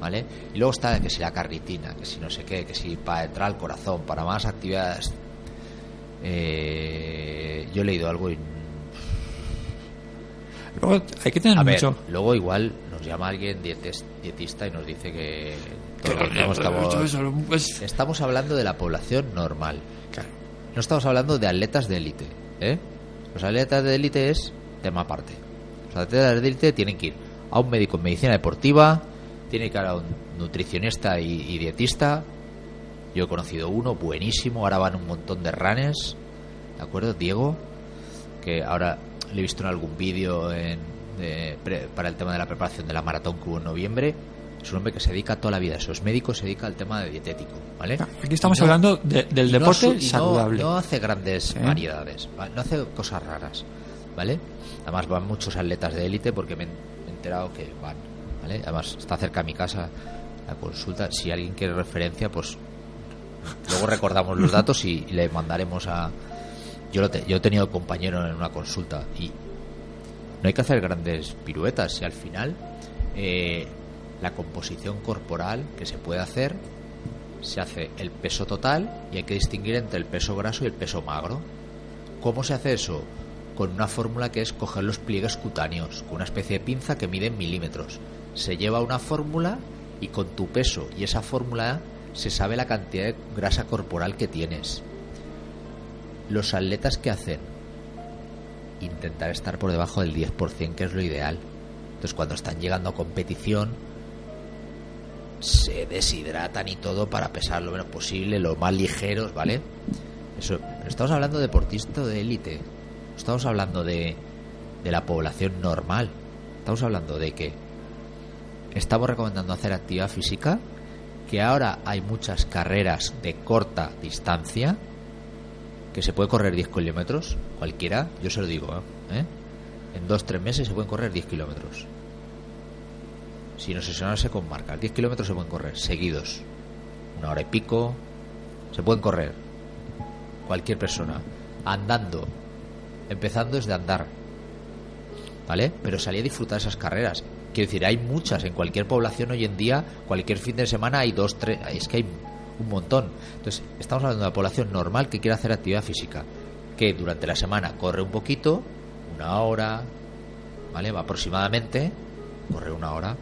¿vale? Y luego está que si la carnitina, que si no sé qué, que si para entrar al corazón, para más actividades. Eh, yo he leído algo y Luego hay que tener a ver, mucho luego igual nos llama alguien dietes- dietista y nos dice que estamos, Pues, estamos hablando de la población normal. No estamos hablando de atletas de élite, ¿eh? Los atletas de élite es tema aparte. Los atletas de élite tienen que ir a un médico en medicina deportiva, tienen que ir a un nutricionista y, y dietista. Yo he conocido uno buenísimo, ahora van un montón de ranes, ¿de acuerdo? Diego, que ahora le he visto en algún vídeo en- de- pre- para el tema de la preparación de la maratón que hubo en noviembre. Es un hombre que se dedica toda la vida a eso, es médico, se dedica al tema de dietético, ¿vale? Aquí estamos no- hablando de- del deporte no- saludable. No, hace grandes ¿Eh? variedades, ¿va? no hace cosas raras, ¿vale? Además van muchos atletas de élite porque me, he- enterado que van, ¿vale? Además está cerca de mi casa la consulta. Si alguien quiere referencia, pues luego recordamos los datos y, y le mandaremos a... Yo, lo te- yo he tenido compañero en una consulta y no hay que hacer grandes piruetas si al final eh, la composición corporal que se puede hacer se hace el peso total y hay que distinguir entre el peso graso y el peso magro. ¿Cómo se hace eso? Con una fórmula que es coger los pliegues cutáneos, con una especie de pinza que mide en milímetros. Se lleva una fórmula y con tu peso y esa fórmula se sabe la cantidad de grasa corporal que tienes. Los atletas que hacen intentar estar por debajo del 10%, que es lo ideal. Entonces, cuando están llegando a competición, se deshidratan y todo para pesar lo menos posible, lo más ligeros, ¿vale? Eso, estamos hablando de de élite. Estamos hablando de, de la población normal. Estamos hablando de que estamos recomendando hacer actividad física, que ahora hay muchas carreras de corta distancia, que se puede correr 10 kilómetros, cualquiera, yo se lo digo, ¿eh? ¿Eh? En 2-3 meses se pueden correr 10 kilómetros. Sin obsesionarse con marcas. 10 kilómetros se pueden correr, seguidos. Una hora y pico. Se pueden correr. Cualquier persona. Andando. Empezando desde andar. ¿Vale? Pero salir a disfrutar esas carreras. Quiero decir, hay muchas. En cualquier población hoy en día, cualquier fin de semana hay dos, tres. Es que hay un montón. Entonces, estamos hablando de una población normal que quiere hacer actividad física. Que durante la semana corre un poquito, una hora, ¿vale? Va aproximadamente, corre una hora,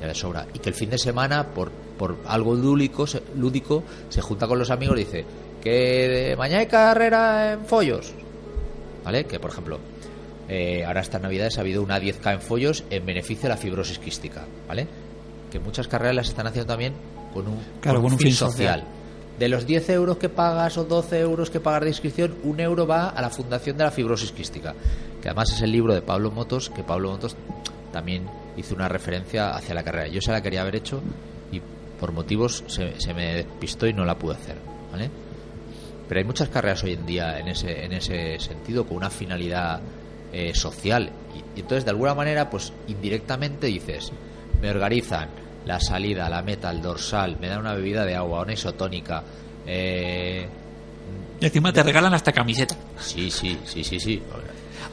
ya de sobra. Y que el fin de semana, por, por algo lúdico se, lúdico, se junta con los amigos y dice que mañana hay carrera en Follos, ¿vale? Que por ejemplo, eh, ahora estas navidades ha habido una 10K en follos en beneficio de la fibrosis quística, ¿vale? Que muchas carreras las están haciendo también con un, Claro, con un fin social. De los 10 euros que pagas o 12 euros que pagas de inscripción, un euro va a la Fundación de la Fibrosis Quística, que además es el libro de Pablo Motos, que Pablo Motos también hizo una referencia hacia la carrera. Yo se la quería haber hecho y por motivos se, se me despistó y no la pude hacer, ¿vale? Pero hay muchas carreras hoy en día en ese, en ese sentido, con una finalidad eh, social. Y, y entonces, de alguna manera, pues indirectamente dices, me organizan la salida, la meta, el dorsal, me dan una bebida de agua, una isotónica. Eh, Y encima te regalan hasta camiseta. sí, sí, sí, sí, sí.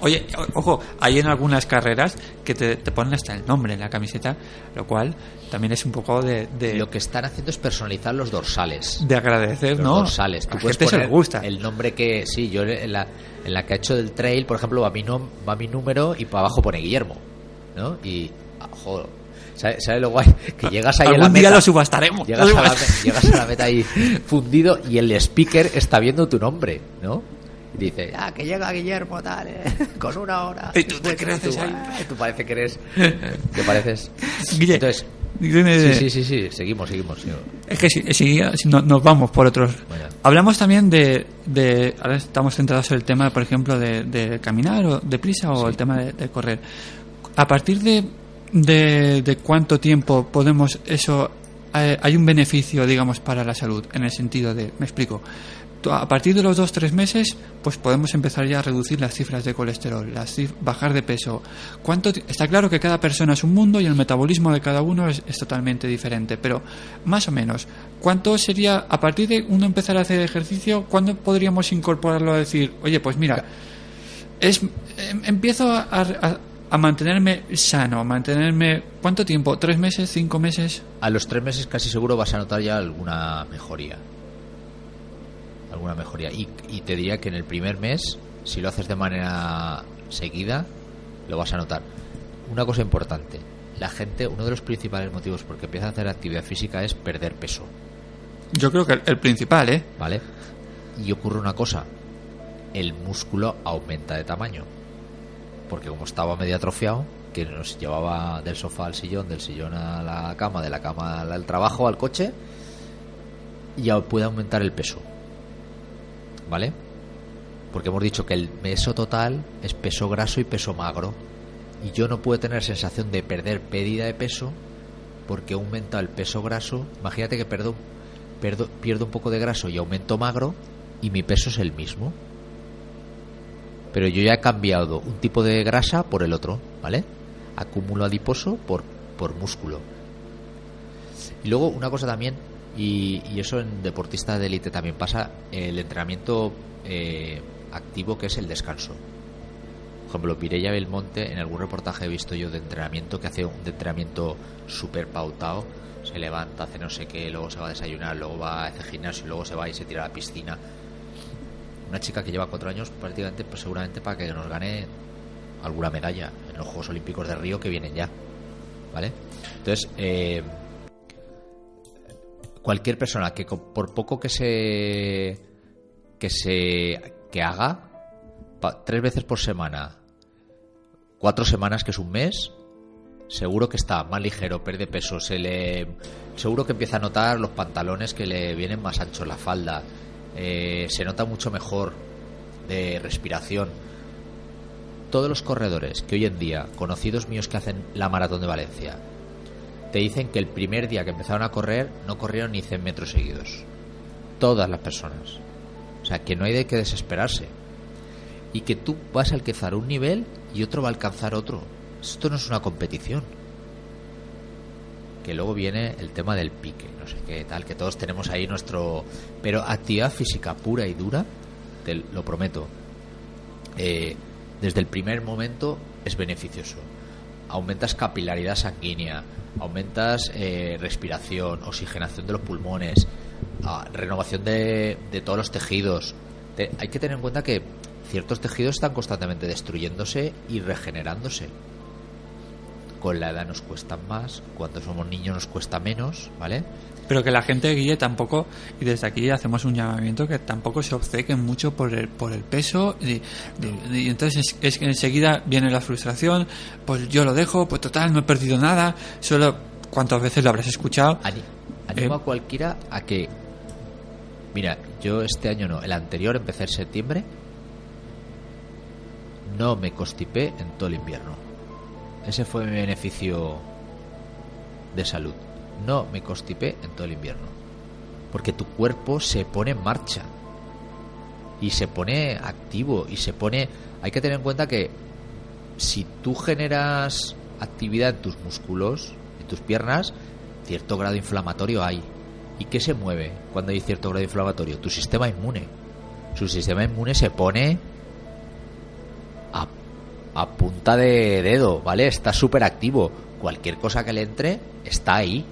Oye, ojo, hay en algunas carreras que te, te ponen hasta el nombre en la camiseta, lo cual también es un poco de, de, Lo que están haciendo es personalizar los dorsales. de agradecer, los ¿no? dorsales. A Tú puedes gente se le gusta. el nombre que sí, yo en la, en la que ha hecho del trail, por ejemplo, va mi nom- va mi número y para abajo pone Guillermo, ¿no? Y ah, joder, ¿sabes, sabes lo guay? Que llegas ahí a la día meta, lo subastaremos. llegas a, la, llegas a la meta ahí fundido y el speaker está viendo tu nombre, ¿no? Y dice, ah, que llega Guillermo, tal, eh, con una hora. Y tú te Después creces tú, ahí. ah, Tú parece que eres, que pareces. Guille, Entonces, sí, sí, sí, sí, seguimos, seguimos. sí. Es que si, si- no- nos vamos por otros. Bueno. Hablamos también de, de. Ahora estamos centrados en el tema, por ejemplo, de, de caminar o de prisa o el tema de, de correr. A partir de, de, de cuánto tiempo podemos eso. eh, hay un beneficio, digamos, para la salud, en el sentido de. Me explico. A partir de los dos tres meses, pues podemos empezar ya a reducir las cifras de colesterol, las bajar de peso. ¿Cuánto está claro que cada persona es un mundo y el metabolismo de cada uno es, es totalmente diferente, pero más o menos, ¿cuánto sería a partir de uno empezar a hacer ejercicio? ¿Cuándo podríamos incorporarlo a decir, oye, pues mira, es em- empiezo a, a- a mantenerme sano, a mantenerme ¿cuánto tiempo? ¿Tres meses? ¿Cinco meses? A los tres meses casi seguro vas a notar ya alguna mejoría. Alguna mejoría. Y, y te diría que en el primer mes, si lo haces de manera seguida, lo vas a notar. Una cosa importante. La gente, uno de los principales motivos por que empieza a hacer actividad física es perder peso. Yo creo que el, el principal, ¿eh? ¿Vale? Y ocurre una cosa. El músculo aumenta de tamaño. Porque como estaba medio atrofiado, que nos llevaba del sofá al sillón, del sillón a la cama, de la cama al al trabajo, al coche, ya puede aumentar el peso. ¿Vale? Porque hemos dicho que el peso total es peso graso y peso magro. Y yo no puedo tener sensación de perder pérdida de peso porque aumenta el peso graso. Imagínate que perdo, perdo- pierdo un poco de graso y aumento magro y mi peso es el mismo. Pero yo ya he cambiado un tipo de grasa por el otro, ¿vale? Acúmulo adiposo por, por músculo. Y luego una cosa también, y, y eso en deportistas de élite también pasa, el entrenamiento eh, activo que es el descanso. Por ejemplo, Mireia Belmonte, en algún reportaje he visto yo de entrenamiento que hace un entrenamiento súper pautado. Se levanta, hace no sé qué, luego se va a desayunar, luego va a hacer gimnasio, luego se va y se tira a la piscina. Una chica que lleva cuatro años prácticamente, pues seguramente para que nos gane alguna medalla en los Juegos Olímpicos de Río que vienen ya. ¿Vale? Entonces, eh, cualquier persona que por poco que se que se que haga tres veces por semana cuatro semanas que es un mes seguro que está más ligero pierde peso se le seguro que empieza a notar los pantalones que le vienen más anchos la falda eh, se nota mucho mejor de respiración. Todos los corredores que hoy en día conocidos míos que hacen la maratón de Valencia te dicen que el primer día que empezaron a correr no corrieron ni 100 metros seguidos. Todas las personas. O sea, que no hay de qué desesperarse. Y que tú vas a alcanzar un nivel y otro va a alcanzar otro. Esto no es una competición. Que luego viene el tema del pique, no sé qué tal, que todos tenemos ahí nuestro... Pero actividad física pura y dura, te lo prometo, eh, desde el primer momento es beneficioso. Aumentas capilaridad sanguínea, aumentas eh, respiración, oxigenación de los pulmones, ah, renovación de, de todos los tejidos. Te- hay que tener en cuenta que ciertos tejidos están constantemente destruyéndose y regenerándose. Con la edad nos cuestan más, cuando somos niños nos cuesta menos, ¿vale? Pero que la gente, Guille, tampoco, y desde aquí hacemos un llamamiento, que tampoco se obcequen mucho por el, por el peso, y, entonces es, es que enseguida viene la frustración, pues yo lo dejo, pues total, no he perdido nada, solo, ¿cuántas veces lo habrás escuchado? Ani- animo Eh. a cualquiera a que. Mira, yo este año no, el anterior empecé en septiembre. No me constipé en todo el invierno. Ese fue mi beneficio de salud. No me constipé en todo el invierno. Porque tu cuerpo se pone en marcha. Y se pone activo. Y se pone. Hay que tener en cuenta que si tú generas actividad en tus músculos, en tus piernas, cierto grado inflamatorio hay. ¿Y qué se mueve cuando hay cierto grado inflamatorio? Tu sistema inmune. Su sistema inmune se pone a punta de dedo, ¿vale? Está súper activo. Cualquier cosa que le entre está ahí.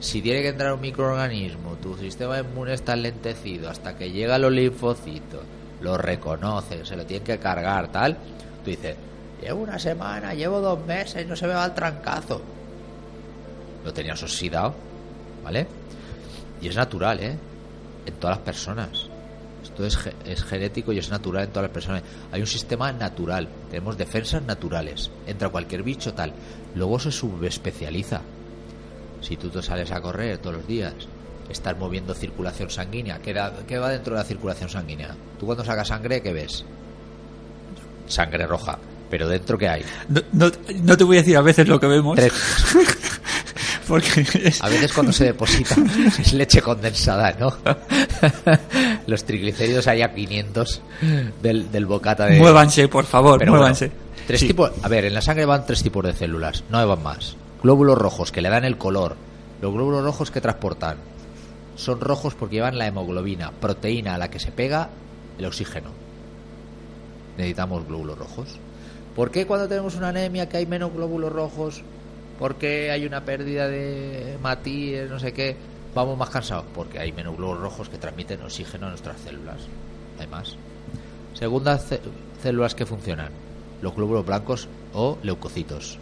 Si tiene que entrar un microorganismo, tu sistema inmune está enlentecido hasta que llega los linfocitos, lo reconoce, se lo tienen que cargar, tal. Tú dices, llevo una semana, llevo dos meses, no se me va el trancazo. Lo tenías oxidado, ¿vale? Y es natural, ¿eh? En todas las personas. Esto es, es genético y es natural en todas las personas. Hay un sistema natural. Tenemos defensas naturales. Entra cualquier bicho tal. Luego se subespecializa. Si tú te sales a correr todos los días, estás moviendo circulación sanguínea. ¿Qué, da- qué va dentro de la circulación sanguínea? Tú cuando sacas sangre, ¿qué ves? Sangre roja. Pero dentro, ¿qué hay? No, no- no te voy a decir a veces lo que vemos, Tres. porque es- A veces cuando se deposita es leche condensada, ¿no? Los triglicéridos hay a 500 del, del bocata de... muévanse, por favor, Pero bueno, muévanse. tres Sí. tipos, a ver, en la sangre van tres tipos de células, no van más. Glóbulos rojos que le dan el color. Los glóbulos rojos que transportan son rojos porque llevan la hemoglobina, proteína a la que se pega el oxígeno. Necesitamos glóbulos rojos. ¿Por qué cuando tenemos una anemia que hay menos glóbulos rojos? ¿Por qué hay una pérdida de matíes, no sé qué? Vamos más cansados. Porque hay menos glóbulos rojos que transmiten oxígeno a nuestras células. Además. Segundas cé- células que funcionan. Los glóbulos blancos o leucocitos.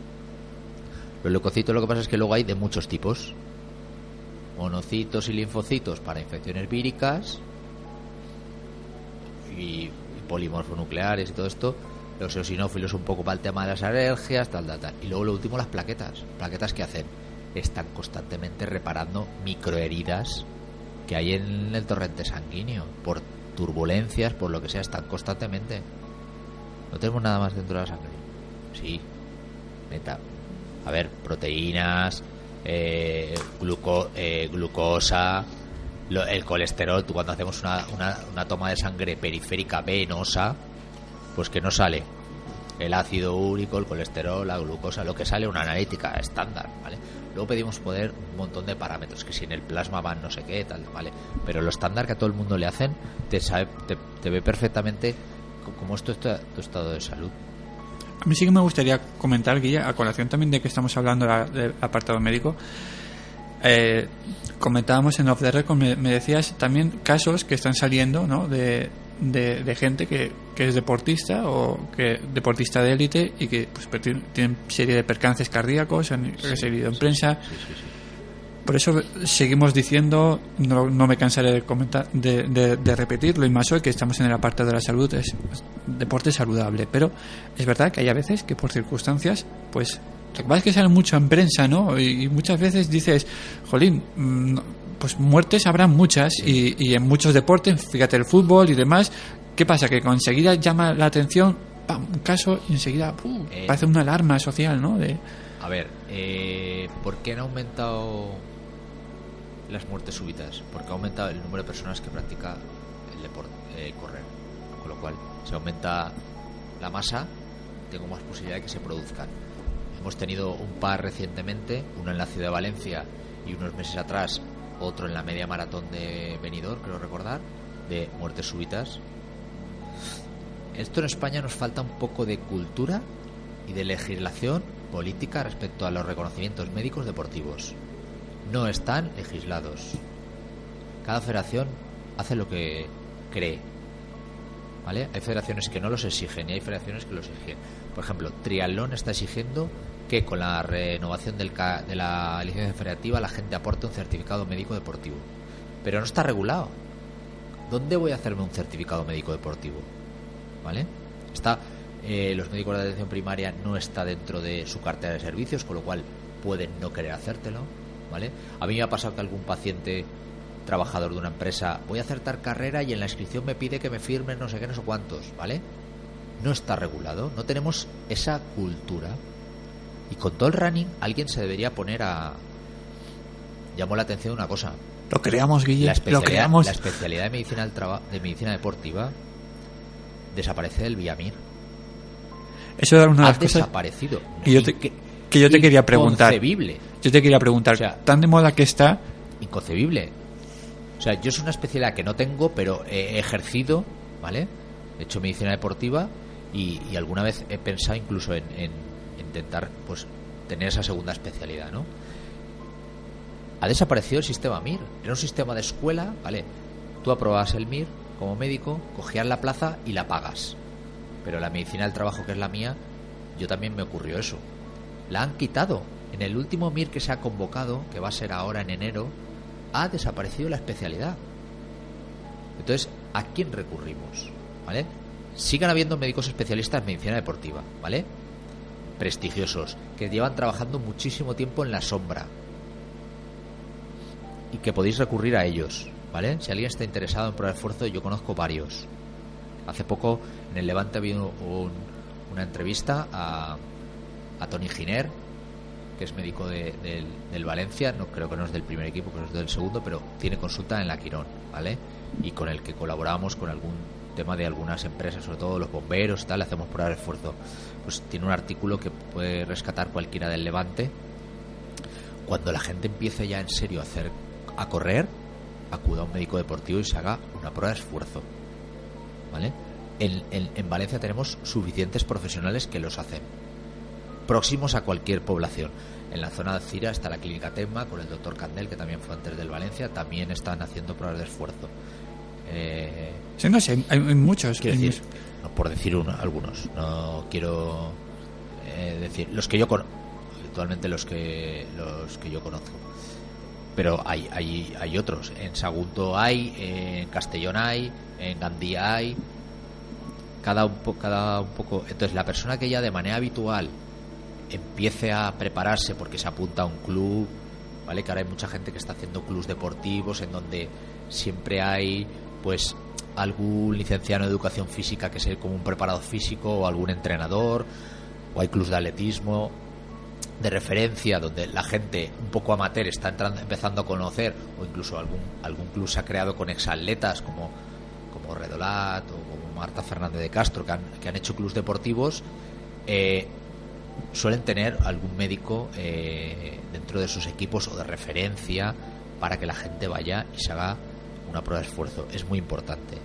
Los leucocitos lo que pasa es que luego hay de muchos tipos. Monocitos y linfocitos para infecciones víricas. Y, y polimorfonucleares y todo esto. Los eosinófilos un poco para el tema de las alergias, tal, tal, tal. Y luego lo último, las plaquetas. ¿Plaquetas que hacen? Están constantemente reparando microheridas que hay en el torrente sanguíneo. Por turbulencias, por lo que sea, están constantemente. No tenemos nada más dentro de la sangre. Sí, neta. A ver, proteínas, eh, gluco- eh, glucosa, lo- el colesterol. Tú cuando hacemos una, una, una toma de sangre periférica venosa, pues que no sale el ácido úrico, el colesterol, la glucosa, lo que sale una analítica estándar, ¿vale? Luego pedimos poder un montón de parámetros, que si en el plasma van no sé qué, tal, ¿vale? Pero lo estándar que a todo el mundo le hacen, te, sabe, te, ve perfectamente cómo es tu, tu estado de salud. A mí sí que me gustaría comentar, Guille, a colación también de que estamos hablando la- del apartado médico. Eh, comentábamos en Off the Record, me, me decías también casos que están saliendo ¿no? de, de, de gente que, que es deportista o que deportista de élite y que pues, tienen serie de percances cardíacos, han salido en prensa. Por eso seguimos diciendo, no, no me cansaré de comentar, de, de- de repetirlo y más hoy que estamos en el apartado de la salud, es deporte saludable. Pero es verdad que hay a veces que por circunstancias, pues lo que pasa es que sale mucho en prensa, ¿no? Y, y muchas veces dices, jolín, mm, no, pues muertes habrá muchas y, y en muchos deportes, fíjate el fútbol y demás, ¿qué pasa? Que enseguida llama la atención, ¡pam! un caso y enseguida ¡pum! Eh. parece una alarma social, ¿no? De, A ver, eh, ¿por qué han aumentado las muertes súbitas? Porque ha aumentado el número de personas que practica el deporte, eh, correr. Con lo cual, se aumenta la masa, tengo más posibilidad de que se produzcan. Hemos tenido un par recientemente, uno en la ciudad de Valencia y unos meses atrás otro en la media maratón de Benidorm, creo recordar, de muertes súbitas. Esto en España nos falta un poco de cultura y de legislación política respecto a los reconocimientos médicos deportivos. No están legislados. Cada federación hace lo que cree. ¿Vale? Hay federaciones que no los exigen y hay federaciones que los exigen. Por ejemplo, Triatlón está exigiendo que con la renovación del ca- de la licencia federativa la gente aporte un certificado médico deportivo. Pero no está regulado. ¿Dónde voy a hacerme un certificado médico deportivo? ¿Vale? Está, eh, los médicos de atención primaria no está dentro de su cartera de servicios, con lo cual pueden no querer hacértelo, ¿vale? A mí me ha pasado que algún paciente trabajador de una empresa, voy a hacer tal carrera y en la inscripción me pide que me firmen no sé qué, no sé cuántos, ¿vale? No está regulado, no tenemos esa cultura. Y con todo el running, alguien se debería poner a... Llamó la atención una cosa. Lo creamos, Guille. La Lo especialidad, creamos. la especialidad de medicina, del traba- de medicina deportiva desaparece del Villamir. Eso era una de las cosas desaparecido. que yo te, que yo te quería preguntar. Inconcebible. Yo te quería preguntar, O sea, tan de moda que está, inconcebible. O sea, yo es una especialidad que no tengo, pero he ejercido, ¿vale? He hecho medicina deportiva y, y alguna vez he pensado incluso en, en intentar, pues, tener esa segunda especialidad, ¿no? Ha desaparecido el sistema MIR. Era un sistema de escuela, ¿vale? Tú aprobabas el MIR como médico, cogías la plaza y la pagas. Pero la medicina del trabajo, que es la mía, yo también me ocurrió eso. La han quitado. En el último MIR que se ha convocado, que va a ser ahora en enero, ha desaparecido la especialidad. Entonces, ¿a quién recurrimos? ¿Vale? Sigan habiendo médicos especialistas en medicina deportiva, ¿vale? Prestigiosos, que llevan trabajando muchísimo tiempo en la sombra. Y que podéis recurrir a ellos, ¿vale? Si alguien está interesado en probar esfuerzo, yo conozco varios. Hace poco en el Levante había un- una entrevista a, a Tony Giner, que es médico de- del, Valencia, no creo que no es del primer equipo, que es del segundo, pero tiene consulta en la Quirón, ¿vale? Y con el que colaboramos con algún tema de algunas empresas, sobre todo los bomberos, y tal, le hacemos prueba de esfuerzo. Pues tiene un artículo que puede rescatar cualquiera del Levante. Cuando la gente empiece ya en serio a hacer a correr, acuda a un médico deportivo y se haga una prueba de esfuerzo. ¿Vale? En, en- en Valencia tenemos suficientes profesionales que los hacen próximos a cualquier población. En la zona de Cira está la clínica Temma con el doctor Candel, que también fue antes del Valencia, también están haciendo pruebas de esfuerzo. Eh, sí, no sé, hay, hay muchos. quiero decir, por decir uno- algunos, no quiero eh, decir los que yo conozco, actualmente los que los que yo conozco. Pero hay, hay, hay otros. En Sagunto hay, en Castellón hay, en Gandía hay. Cada un, po- cada un poco. Entonces, la persona que ya de manera habitual empiece a prepararse porque se apunta a un club, ¿vale? Que ahora hay mucha gente que está haciendo clubs deportivos en donde siempre hay, pues, algún licenciado en educación física que sea como un preparador físico o algún entrenador, o hay clubs de atletismo de referencia donde la gente un poco amateur está entrando, empezando a conocer o incluso algún algún club se ha creado con exatletas como como Redolat o como Marta Fernández de Castro que han, que han hecho clubs deportivos eh, suelen tener algún médico eh, dentro de sus equipos o de referencia para que la gente vaya y se haga una prueba de esfuerzo es muy importante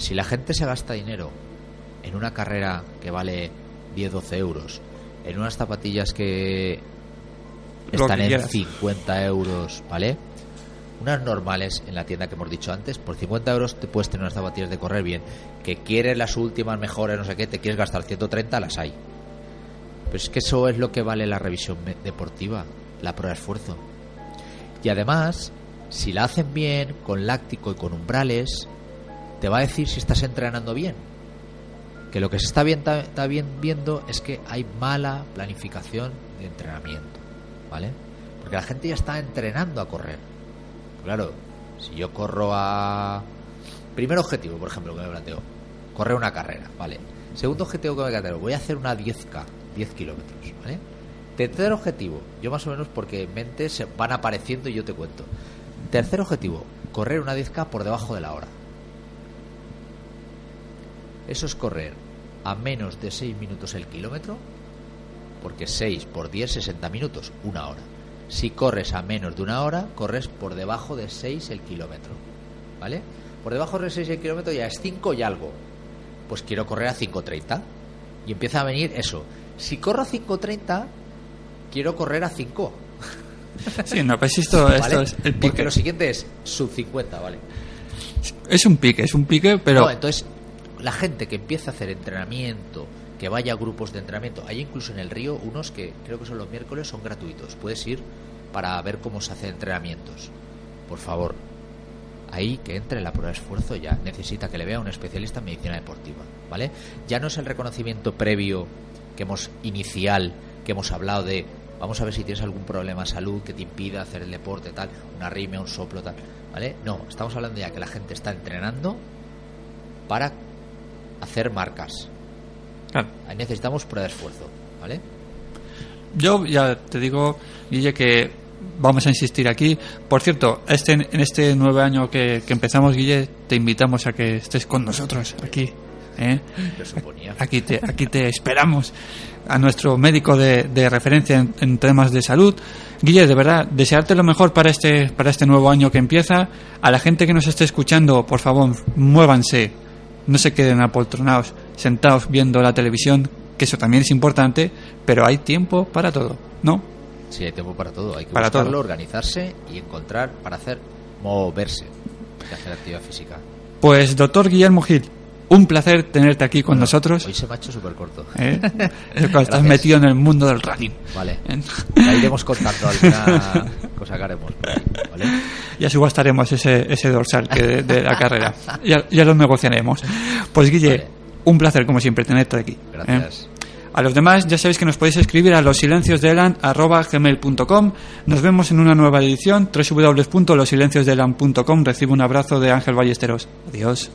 si la gente se gasta dinero en una carrera que vale 10-12 euros, en unas zapatillas que están que en quieras. 50 euros, ¿vale? Unas normales en la tienda que hemos dicho antes, por 50 euros te puedes tener unas zapatillas de correr bien. Que quieres las últimas, mejores, no sé qué, te quieres gastar 130, las hay. Pero es que eso es lo que vale la revisión deportiva, la prueba de esfuerzo. Y además, si la hacen bien, con láctico y con umbrales, te va a decir si estás entrenando bien. Que lo que se está, bien, está bien viendo es que hay mala planificación de entrenamiento, ¿vale? Porque la gente ya está entrenando a correr. Claro, si yo corro a... Primer objetivo, por ejemplo, que me planteo, correr una carrera, ¿vale? Segundo objetivo que me planteo, voy a hacer una 10K, 10 kilómetros, ¿vale? Tercer objetivo, yo más o menos porque en mente se van apareciendo y yo te cuento. Tercer objetivo, correr una 10K por debajo de la hora. Eso es correr a menos de 6 minutos el kilómetro, porque 6 por 10, 60 minutos, una hora. Si corres a menos de una hora, corres por debajo de 6 el kilómetro. ¿Vale? Por debajo de 6 el kilómetro ya es 5 y algo. Pues quiero correr a 5.30. Y empieza a venir eso. Si corro a 5.30, quiero correr a 5. Sí, no, pues esto, es el Porque pique. lo siguiente es sub 50, ¿vale? Es un pique, es un pique, pero No, entonces, la gente que empieza a hacer entrenamiento que vaya a grupos de entrenamiento. Hay incluso en el río unos que creo que son los miércoles, son gratuitos. Puedes ir para ver cómo se hacen entrenamientos. Por favor, ahí que entre la prueba de esfuerzo ya. Necesita que le vea un especialista en medicina deportiva, ¿vale? Ya no es el reconocimiento previo que hemos inicial, que hemos hablado de vamos a ver si tienes algún problema de salud que te impida hacer el deporte tal, una arritmia, un soplo tal, ¿vale? No, estamos hablando ya que la gente está entrenando para hacer marcas. Claro. Ahí necesitamos prueba de esfuerzo, ¿vale? Yo ya te digo, Guille, que vamos a insistir aquí. Por cierto, este, en este nuevo año que, que empezamos, Guille, te invitamos a que estés con nosotros aquí. ¿Eh? Lo suponía. Aquí te, aquí te esperamos a nuestro médico de, de referencia en, en temas de salud. Guille, de verdad, desearte lo mejor para este, para este nuevo año que empieza. A la gente que nos esté escuchando, por favor, muévanse. No se queden apoltronados, sentados viendo la televisión, que eso también es importante, pero hay tiempo para todo, ¿no? Sí, hay tiempo para todo. Hay que Para buscarlo, todo. organizarse y encontrar para hacer moverse, y hacer actividad física. Pues, doctor Guillermo Gil, un placer tenerte aquí con nosotros. Hoy se me ha hecho súper corto. ¿eh? Estás metido en el mundo del running. Vale. ¿eh? Ya iremos contando alguna cosa que haremos ¿vale? Ya subastaremos ese, ese dorsal que de, de la carrera. Ya, ya lo negociaremos. Pues Guille, Vale. un placer como siempre tenerte aquí. ¿eh? Gracias. A los demás ya sabéis que nos podéis escribir a losilenciosdeelan.gmail.com Nos vemos en una nueva edición www.losilenciosdeelan.com Recibe un abrazo de Ángel Ballesteros. Adiós.